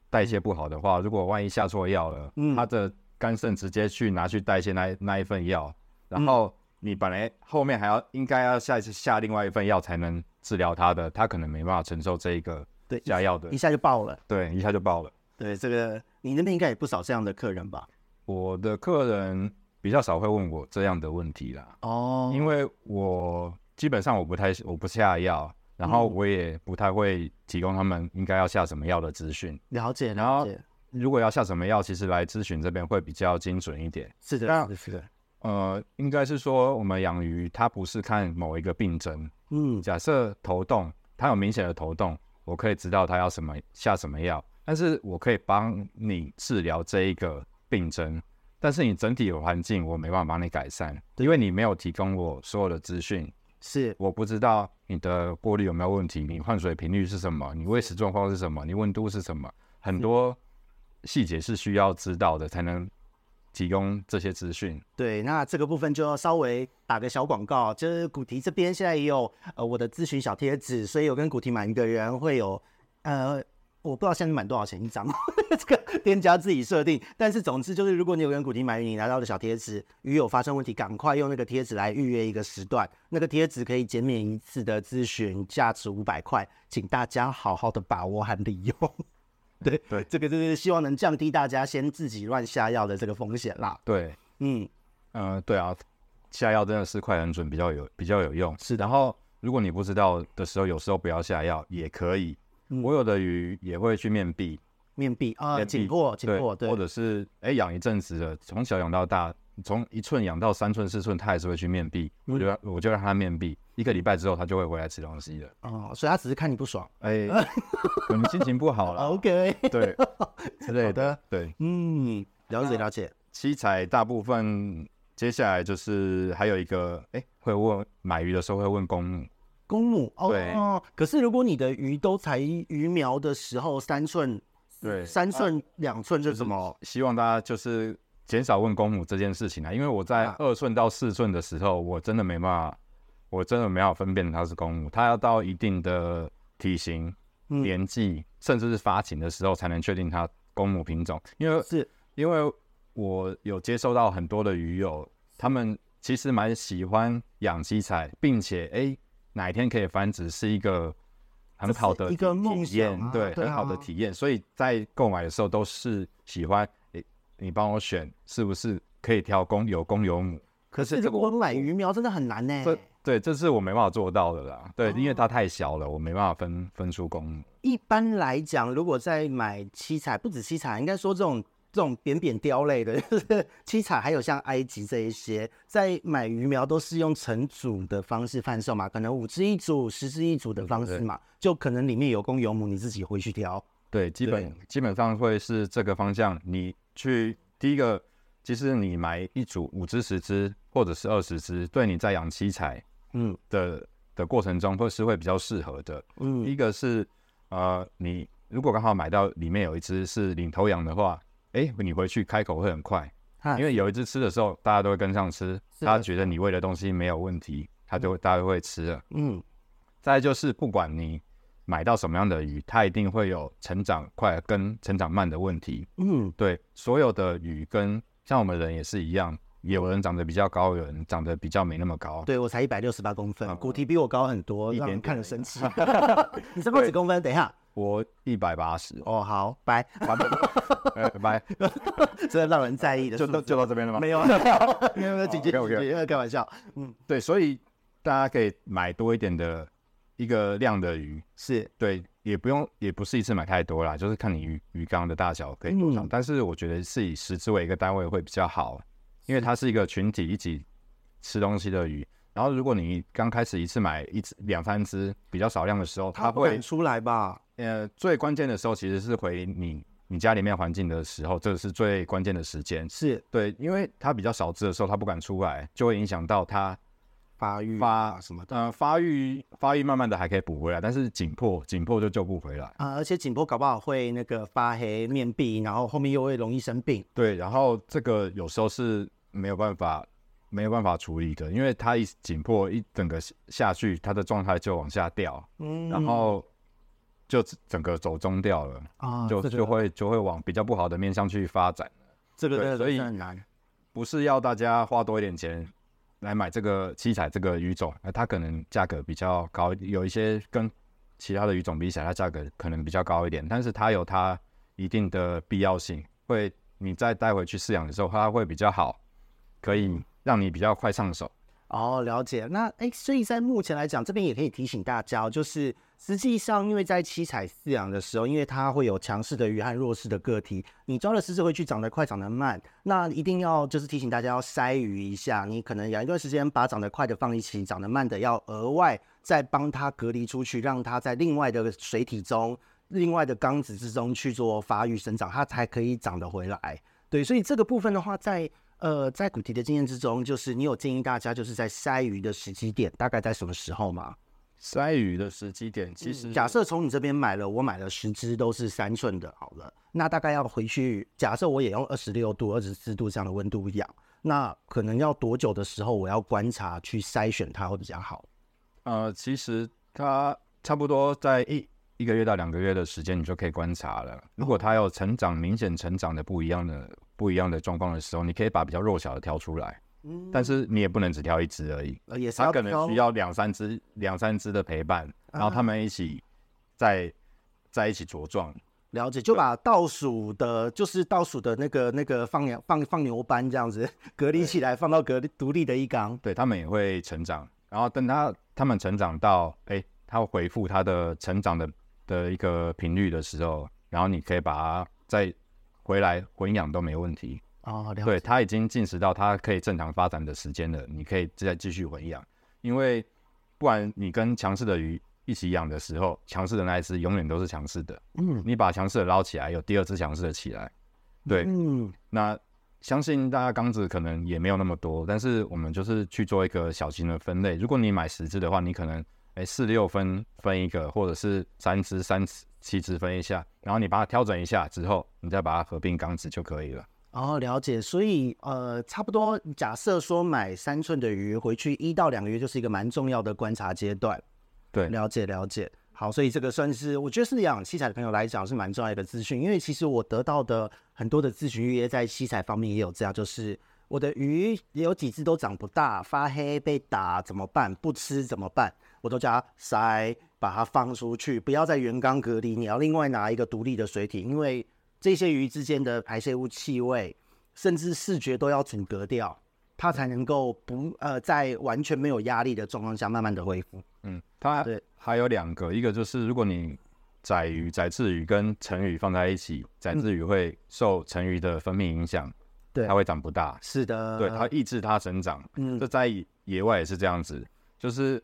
代谢不好的话，如果万一下错药了，嗯，它的肝肾直接去拿去代谢那那一份药，然后你本来后面还要应该要下一次下另外一份药才能治疗它的，它可能没办法承受这一个对下药的，一下就爆了，对，一下就爆了。对，这个你那边应该也不少这样的客人吧？我的客人比较少会问我这样的问题啦。哦，因为我基本上我不太我不下药，然后我也不太会提供他们应该要下什么药的资讯。了解，然后如果要下什么药，其实来咨询这边会比较精准一点。是的，是的，是的。呃，应该是说我们养鱼，它不是看某一个病症。嗯，假设头痛，它有明显的头痛，我可以知道它要什么下什么药。但是我可以帮你治疗这一个病症，但是你整体的环境我没办法帮你改善，因为你没有提供我所有的资讯，是我不知道你的过滤有没有问题，你换水频率是什么，你喂食状况是什么，你温度是什么，很多细节是需要知道的才能提供这些资讯。对，那这个部分就要稍微打个小广告，就是古提这边现在也有呃我的咨询小贴纸，所以有跟古提买一个人会有呃。我不知道现在满多少钱一张，*laughs* 这个店家自己设定。但是总之就是，如果你有跟古堤买鱼，你拿到的小贴纸，鱼有发生问题，赶快用那个贴纸来预约一个时段。那个贴纸可以减免一次的咨询，价值五百块，请大家好好的把握和利用。对对，这个就是希望能降低大家先自己乱下药的这个风险啦。对，嗯呃，对啊，下药真的是快很准，比较有比较有用。是，然后如果你不知道的时候，有时候不要下药也可以。嗯、我有的鱼也会去面壁，面壁啊，紧迫紧迫，对，或者是哎养一阵子的，从小养到大，从一寸养到三寸四寸，它还是会去面壁。我觉得我就让它面壁，一个礼拜之后它就会回来吃东西了。哦，所以它只是看你不爽，哎，可能心情不好 *laughs* 了。OK，对，之类的，对，嗯，了解了解。七彩大部分接下来就是还有一个，哎，会问买鱼的时候会问公母。公母哦，哦，可是如果你的鱼都才鱼苗的时候三寸，对，三寸两寸就什么？希望大家就是减少问公母这件事情啊，因为我在二寸到四寸的时候，我真的没办法，我真的没办法分辨它是公母，它要到一定的体型、年纪，嗯、甚至是发情的时候，才能确定它公母品种。因为是因为我有接收到很多的鱼友，他们其实蛮喜欢养七彩，并且哎。欸哪一天可以繁殖是一个很好的一个梦想，啊，对，很好的体验。所以在购买的时候都是喜欢，诶，你帮我选是不是可以挑公有公有母？可是如果买鱼苗真的很难呢？这，对，这是我没办法做到的啦。对，因为它太小了，我没办法分分出公母。一般来讲，如果在买七彩，不止七彩，应该说这种。这种扁扁雕类的，*laughs* 就是七彩，还有像埃及这一些，在买鱼苗都是用成组的方式贩售嘛，可能五只一组、十只一组的方式嘛，就可能里面有公有母，你自己回去挑。对，基本基本上会是这个方向。你去第一个，其实你买一组五只、十只或者是二十只，对你在养七彩嗯的的过程中，会是会比较适合的。嗯，一个是呃，你如果刚好买到里面有一只是领头羊的话。哎，你回去开口会很快，因为有一只吃的时候，大家都会跟上吃。他觉得你喂的东西没有问题，他就大家都会吃了。嗯。再就是，不管你买到什么样的鱼，它一定会有成长快跟成长慢的问题。嗯，对，所有的鱼跟像我们人也是一样，有人长得比较高，有人长得比较没那么高。对，我才一百六十八公分，骨体比我高很多，让人看了生气。*laughs* 你这么几公分？等一下，我一百八十。哦，好，拜 *laughs* 拜 *laughs* 拜，*laughs* 真的让人在意的。就到就到这边了吗？没有，没有，姐姐，姐姐开玩笑。嗯，对，所以大家可以买多一点的一个量的鱼，是对。也不用，也不是一次买太多啦，就是看你鱼鱼缸的大小可以多少。嗯、但是我觉得是以十只为一个单位会比较好，因为它是一个群体一起吃东西的鱼。然后如果你刚开始一次买一只两三只比较少量的时候，它会出来吧？呃，最关键的时候其实是回你你家里面环境的时候，这个是最关键的时间。是对，因为它比较少只的时候，它不敢出来，就会影响到它。发育发什么？呃，发育发育慢慢的还可以补回来，但是紧迫紧迫就救不回来啊！而且紧迫搞不好会那个发黑面壁，然后后面又会容易生病。对，然后这个有时候是没有办法没有办法处理的，因为它一紧迫一整个下去，它的状态就往下掉，嗯，然后就整个走中掉了啊，就就会就会往比较不好的面向去发展。这个，所以很难，不是要大家花多一点钱。来买这个七彩这个鱼种，那它可能价格比较高，有一些跟其他的鱼种比起来，它价格可能比较高一点，但是它有它一定的必要性，会你再带回去饲养的时候，它会比较好，可以让你比较快上手。哦，了解。那哎，所以在目前来讲，这边也可以提醒大家，就是实际上，因为在七彩饲养的时候，因为它会有强势的鱼和弱势的个体，你抓的狮子回去长得快，长得慢，那一定要就是提醒大家要筛鱼一下。你可能养一段时间，把长得快的放一起，长得慢的要额外再帮它隔离出去，让它在另外的水体中、另外的缸子之中去做发育生长，它才可以长得回来。对，所以这个部分的话，在呃，在古迪的经验之中，就是你有建议大家就是在筛鱼的时机点，大概在什么时候吗？筛鱼的时机点，其实、嗯、假设从你这边买了，我买了十只都是三寸的，好了，那大概要回去，假设我也用二十六度、二十四度这样的温度养，那可能要多久的时候我要观察去筛选它会比较好？呃，其实它差不多在一一个月到两个月的时间，你就可以观察了。如果它有成长明显成长的不一样的。不一样的状况的时候，你可以把比较弱小的挑出来，嗯，但是你也不能只挑一只而已，呃，也是它可能需要两三只、两三只的陪伴，然后他们一起在在一起茁壮。了解，就把倒数的，就是倒数的那个那个放羊放放牛班这样子隔离起来，放到隔离独立的一缸，对，他们也会成长，然后等他他们成长到，哎，他会恢复他的成长的的一个频率的时候，然后你可以把它再。回来混养都没问题哦，对，它已经进食到它可以正常发展的时间了，你可以再继续混养。因为不然你跟强势的鱼一起养的时候，强势的那一只永远都是强势的。嗯，你把强势的捞起来，有第二只强势的起来。对，嗯，那相信大家缸子可能也没有那么多，但是我们就是去做一个小型的分类。如果你买十只的话，你可能哎四六分分一个，或者是三只三只。七只分一下，然后你把它调整一下之后，你再把它合并缸子就可以了。哦，了解。所以呃，差不多假设说买三寸的鱼回去一到两个月，就是一个蛮重要的观察阶段。对，了解了解。好，所以这个算是我觉得是养七彩的朋友来讲是蛮重要的资讯，因为其实我得到的很多的咨询预约在七彩方面也有这样，就是我的鱼也有几只都长不大，发黑被打怎么办？不吃怎么办？我都叫它筛。把它放出去，不要在原缸隔离，你要另外拿一个独立的水体，因为这些鱼之间的排泄物、气味，甚至视觉都要阻隔掉，它才能够不呃在完全没有压力的状况下慢慢的恢复。嗯，它对还有两个，一个就是如果你宰鱼、仔稚鱼跟成鱼放在一起，仔稚鱼会受成鱼的分泌影响，对、嗯，它会长不大。是的，对，它抑制它生长。嗯，这在野外也是这样子，就是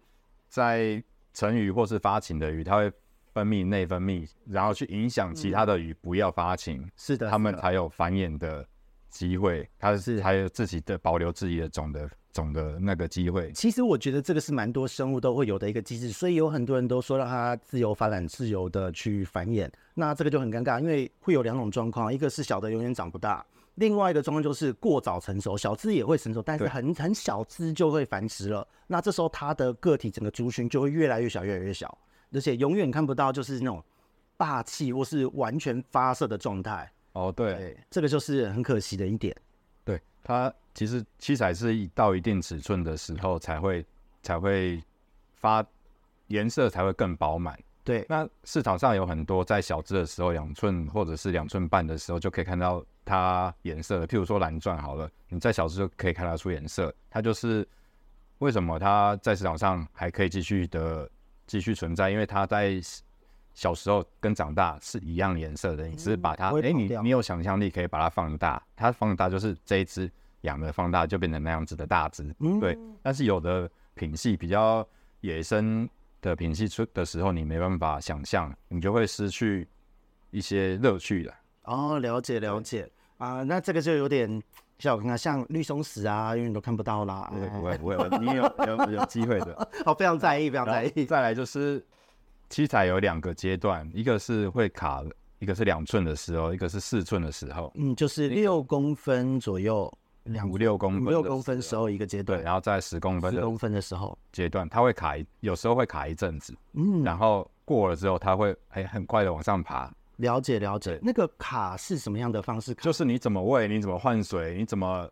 在。成鱼或是发情的鱼，它会分泌内分泌，然后去影响其他的鱼不要发情，嗯、是的，它们才有繁衍的机会，它是还有自己的保留自己的种的种的那个机会。其实我觉得这个是蛮多生物都会有的一个机制，所以有很多人都说让它自由发展、自由的去繁衍，那这个就很尴尬，因为会有两种状况，一个是小的永远长不大。另外一个状况就是过早成熟，小枝也会成熟，但是很很小枝就会繁殖了。那这时候它的个体整个族群就会越来越小，越来越小，而且永远看不到就是那种霸气或是完全发射的状态。哦，对，这个就是很可惜的一点。对，它其实七彩是到一定尺寸的时候才会才会发颜色才会更饱满。对，那市场上有很多在小只的时候，两寸或者是两寸半的时候就可以看到它颜色的。譬如说蓝钻好了，你在小只就可以看得出颜色。它就是为什么它在市场上还可以继续的继续存在，因为它在小时候跟长大是一样颜色的。你只是把它，哎、嗯欸，你你有想象力可以把它放大，它放大就是这一只养的放大就变成那样子的大只。嗯，对。但是有的品系比较野生。的品系出的时候，你没办法想象，你就会失去一些乐趣了。哦，了解了解啊、呃，那这个就有点像我看看，像绿松石啊，因为你都看不到啦。不会不会，你有有有机会的。*laughs* 好，非常在意，非常在意。再来就是七彩有两个阶段，一个是会卡，一个是两寸的时候，一个是四寸的时候。嗯，就是六公分左右。两五六公分，五六公分时候一个阶段，对，然后在十公分，十公分的时候阶段，它会卡一，有时候会卡一阵子，嗯，然后过了之后，它会哎很快的往上爬。了解了解，那个卡是什么样的方式卡？就是你怎么喂，你怎么换水，你怎么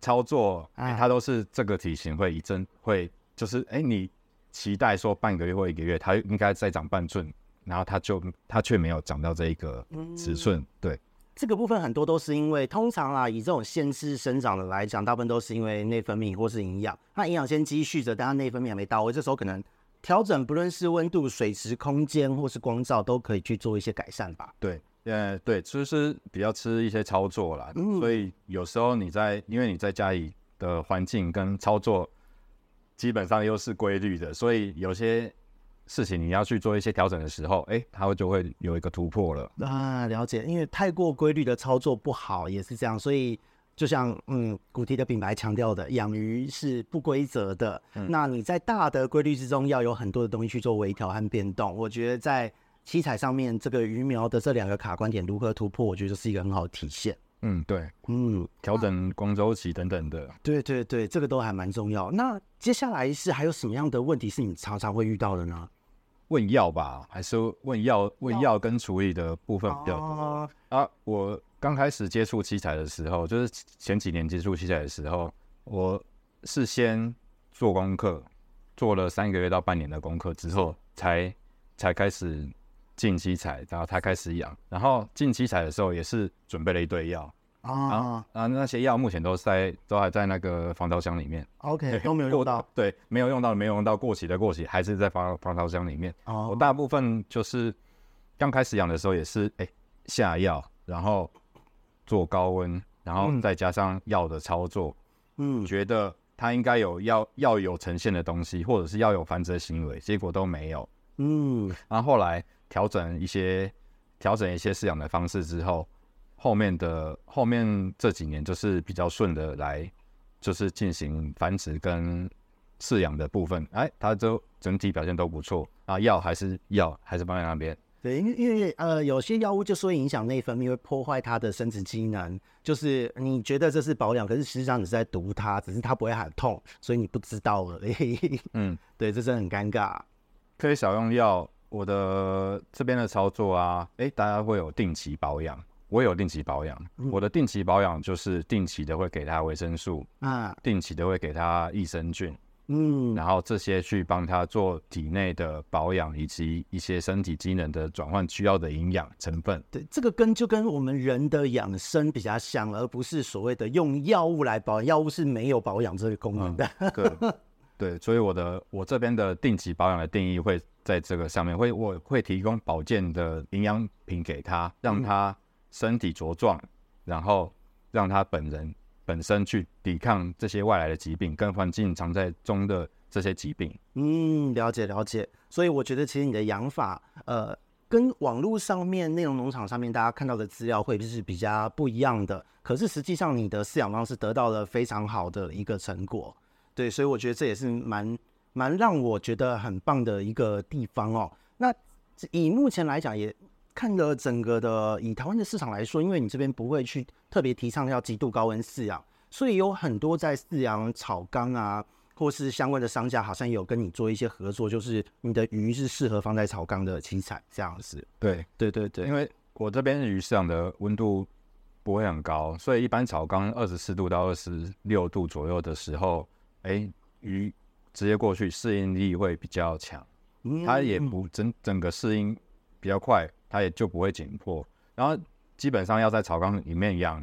操作，哎，它都是这个体型会一阵会，就是哎，你期待说半个月或一个月，它应该再长半寸，然后它就它却没有长到这一个尺寸，嗯、对。这个部分很多都是因为，通常啊，以这种限制生长的来讲，大部分都是因为内分泌或是营养。那营养先积蓄着，但它内分泌还没到位，这时候可能调整，不论是温度、水池、空间或是光照，都可以去做一些改善吧。对，呃，对，就是比较吃一些操作啦。嗯，所以有时候你在，因为你在家里的环境跟操作基本上又是规律的，所以有些。事情你要去做一些调整的时候，哎、欸，它就会有一个突破了啊。了解，因为太过规律的操作不好，也是这样。所以就像嗯，古迪的品牌强调的，养鱼是不规则的。嗯、那你在大的规律之中，要有很多的东西去做微调和变动。我觉得在七彩上面，这个鱼苗的这两个卡关点如何突破，我觉得是一个很好的体现。嗯，对，嗯，调整光周期等等的，对对对，这个都还蛮重要。那接下来是还有什么样的问题是你常常会遇到的呢？问药吧，还是问药？问药跟处理的部分比较多啊，啊。我刚开始接触七彩的时候，就是前几年接触七彩的时候，我是先做功课，做了三个月到半年的功课之后，才才开始进七彩，然后才开始养。然后进七彩的时候，也是准备了一堆药。啊啊！那些药目前都在都还在那个防潮箱里面。OK，都没有用到。对，没有用到，没有用到，过期的过期，还是在防防潮箱里面。哦。我大部分就是刚开始养的时候也是，哎、欸，下药，然后做高温，然后再加上药的操作。嗯。觉得它应该有要要有呈现的东西，或者是要有繁殖的行为，结果都没有。嗯。然后后来调整一些调整一些饲养的方式之后。后面的后面这几年就是比较顺的来，就是进行繁殖跟饲养的部分，哎，它都整体表现都不错啊。药还是药，还是放在那边。对，因为因为呃，有些药物就会影响内分泌，会破坏它的生殖机能。就是你觉得这是保养，可是实际上你是在毒它，只是它不会喊痛，所以你不知道而已。嗯，*laughs* 对，这真的很尴尬。可以少用药，我的这边的操作啊，哎，大家会有定期保养。我有定期保养，嗯、我的定期保养就是定期的会给他维生素啊，定期的会给他益生菌，嗯，然后这些去帮他做体内的保养以及一些身体机能的转换需要的营养成分。对，这个跟就跟我们人的养生比较像，而不是所谓的用药物来保养，药物是没有保养这个功能的。嗯、对，*laughs* 对，所以我的我这边的定期保养的定义会在这个上面，会我会提供保健的营养品给他，让他。身体茁壮，然后让他本人本身去抵抗这些外来的疾病，跟环境常在中的这些疾病。嗯，了解了解。所以我觉得，其实你的养法，呃，跟网络上面内容农场上面大家看到的资料会是比较不一样的。可是实际上，你的饲养方式得到了非常好的一个成果。对，所以我觉得这也是蛮蛮让我觉得很棒的一个地方哦。那以目前来讲，也。看了整个的以台湾的市场来说，因为你这边不会去特别提倡要极度高温饲养，所以有很多在饲养草缸啊，或是相关的商家，好像有跟你做一些合作，就是你的鱼是适合放在草缸的七彩这样子。对，对对对，因为我这边鱼饲养的温度不会很高，所以一般草缸二十四度到二十六度左右的时候，哎、欸，鱼直接过去适应力会比较强，它也不整整个适应比较快，它也就不会紧迫。然后基本上要在草缸里面养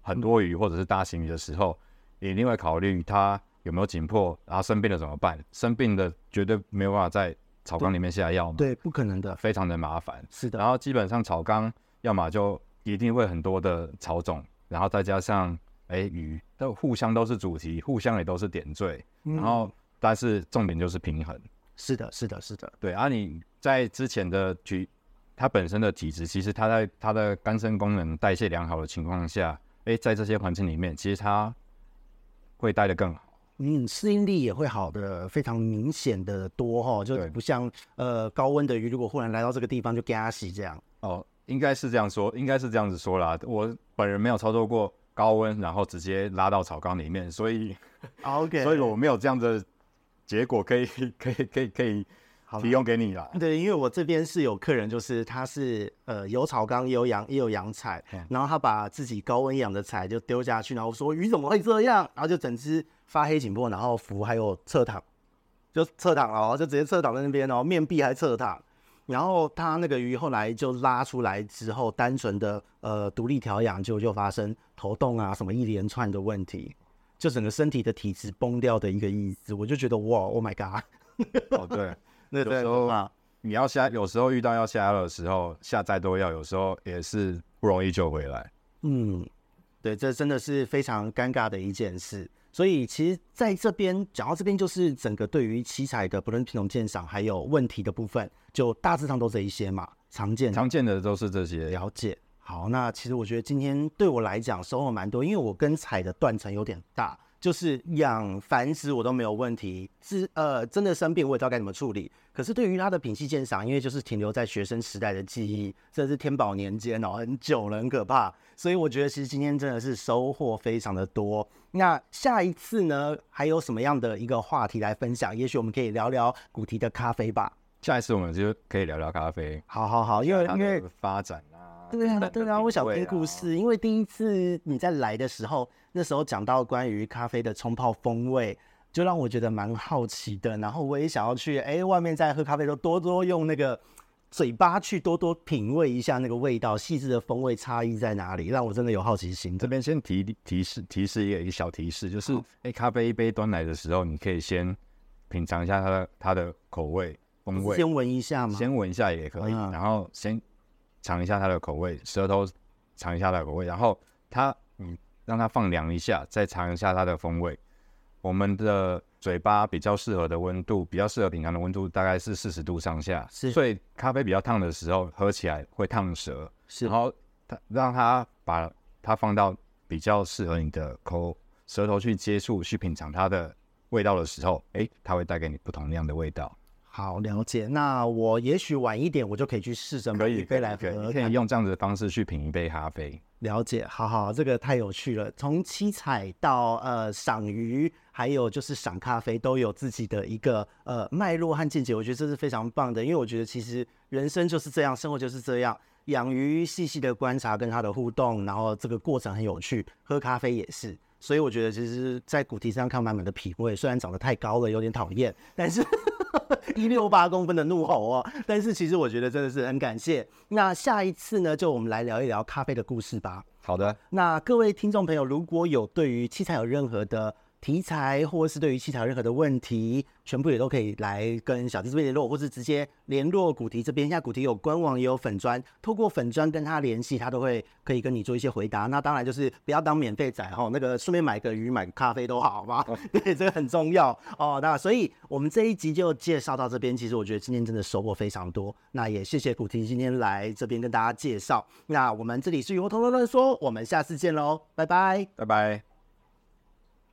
很多鱼或者是大型鱼的时候，你一定会考虑它有没有紧迫，然后生病了怎么办？生病的绝对没有办法在草缸里面下药嘛，对，不可能的，非常的麻烦。是的，然后基本上草缸要么就一定会很多的草种，然后再加上哎鱼，都互相都是主题，互相也都是点缀，嗯、然后但是重点就是平衡。是的，是的，是的，对。而、啊、你在之前的举，它本身的体质，其实它在它的肝肾功能代谢良好的情况下，哎，在这些环境里面，其实它会待得更好。嗯，适应力也会好的非常明显的多哈，就不像呃高温的鱼，如果忽然来到这个地方就给它洗这样。哦，应该是这样说，应该是这样子说啦。我本人没有操作过高温，然后直接拉到草缸里面，所以 *laughs* OK，所以我没有这样的结果可以可以可以可以提供给你了。对，因为我这边是有客人，就是他是呃有草缸也有养也有养彩，然后他把自己高温养的彩就丢下去，然后说鱼怎么会这样，然后就整只。发黑紧迫，然后浮还有侧躺，就侧躺了，就直接侧躺在那边哦，面壁还侧躺。然后他那个鱼后来就拉出来之后，单纯的呃独立调养就就发生头痛啊什么一连串的问题，就整个身体的体质崩掉的一个意思。我就觉得哇，Oh my god！哦对，那时候啊，你要下，有时候遇到要下药的时候，下再多药，有时候也是不容易救回来。嗯，对，这真的是非常尴尬的一件事。所以其实在这边讲到这边，就是整个对于七彩的不论品种鉴赏还有问题的部分，就大致上都这一些嘛，常见常见的都是这些。了解。好，那其实我觉得今天对我来讲收获蛮多，因为我跟彩的断层有点大。就是养繁殖我都没有问题，是呃真的生病我也知道该怎么处理。可是对于它的品系鉴赏，因为就是停留在学生时代的记忆，这是天宝年间哦，很久了，很可怕。所以我觉得其实今天真的是收获非常的多。那下一次呢，还有什么样的一个话题来分享？也许我们可以聊聊古提的咖啡吧。下一次我们就可以聊聊咖啡。好好好，因为因为发展啊。对啊，对啊，我想听 *laughs* 故事，因为第一次你在来的时候，那时候讲到关于咖啡的冲泡风味，就让我觉得蛮好奇的。然后我也想要去，哎，外面在喝咖啡的时候多多用那个嘴巴去多多品味一下那个味道，细致的风味差异在哪里，让我真的有好奇心。这边先提提示提示一个小提示，就是哎，咖啡一杯端来的时候，你可以先品尝一下它的它的口味风味，先闻一下吗？先闻一下也可以，嗯、然后先。尝一下它的口味，舌头尝一下它的口味，然后它，嗯，让它放凉一下，再尝一下它的风味。我们的嘴巴比较适合的温度，比较适合品尝的温度大概是四十度上下，是。所以咖啡比较烫的时候，喝起来会烫舌。是。然后它让它把它放到比较适合你的口舌头去接触、去品尝它的味道的时候，诶，它会带给你不同样的味道。好，了解，那我也许晚一点，我就可以去试着买一杯来喝，可以用这样子的方式去品一杯咖啡。了解，好好，这个太有趣了。从七彩到呃赏鱼，还有就是赏咖啡，都有自己的一个呃脉络和见解，我觉得这是非常棒的。因为我觉得其实人生就是这样，生活就是这样，养鱼细细的观察跟它的互动，然后这个过程很有趣，喝咖啡也是。所以我觉得，其实，在古堤上看满满的品味，虽然长得太高了，有点讨厌，但是 *laughs* 一六八公分的怒吼哦，但是其实我觉得真的是很感谢。那下一次呢，就我们来聊一聊咖啡的故事吧。好的，那各位听众朋友，如果有对于器材有任何的题材，或者是对于器材任何的问题，全部也都可以来跟小弟这边联络，或是直接联络古堤这边。现在古堤有官网也有粉砖，透过粉砖跟他联系，他都会可以跟你做一些回答。那当然就是不要当免费仔哈，那个顺便买个鱼、买个咖啡都好，好吗？对，这个很重要哦。那所以我们这一集就介绍到这边。其实我觉得今天真的收获非常多。那也谢谢古堤今天来这边跟大家介绍。那我们这里是鱼活通乱乱说，我们下次见喽，拜拜，拜拜。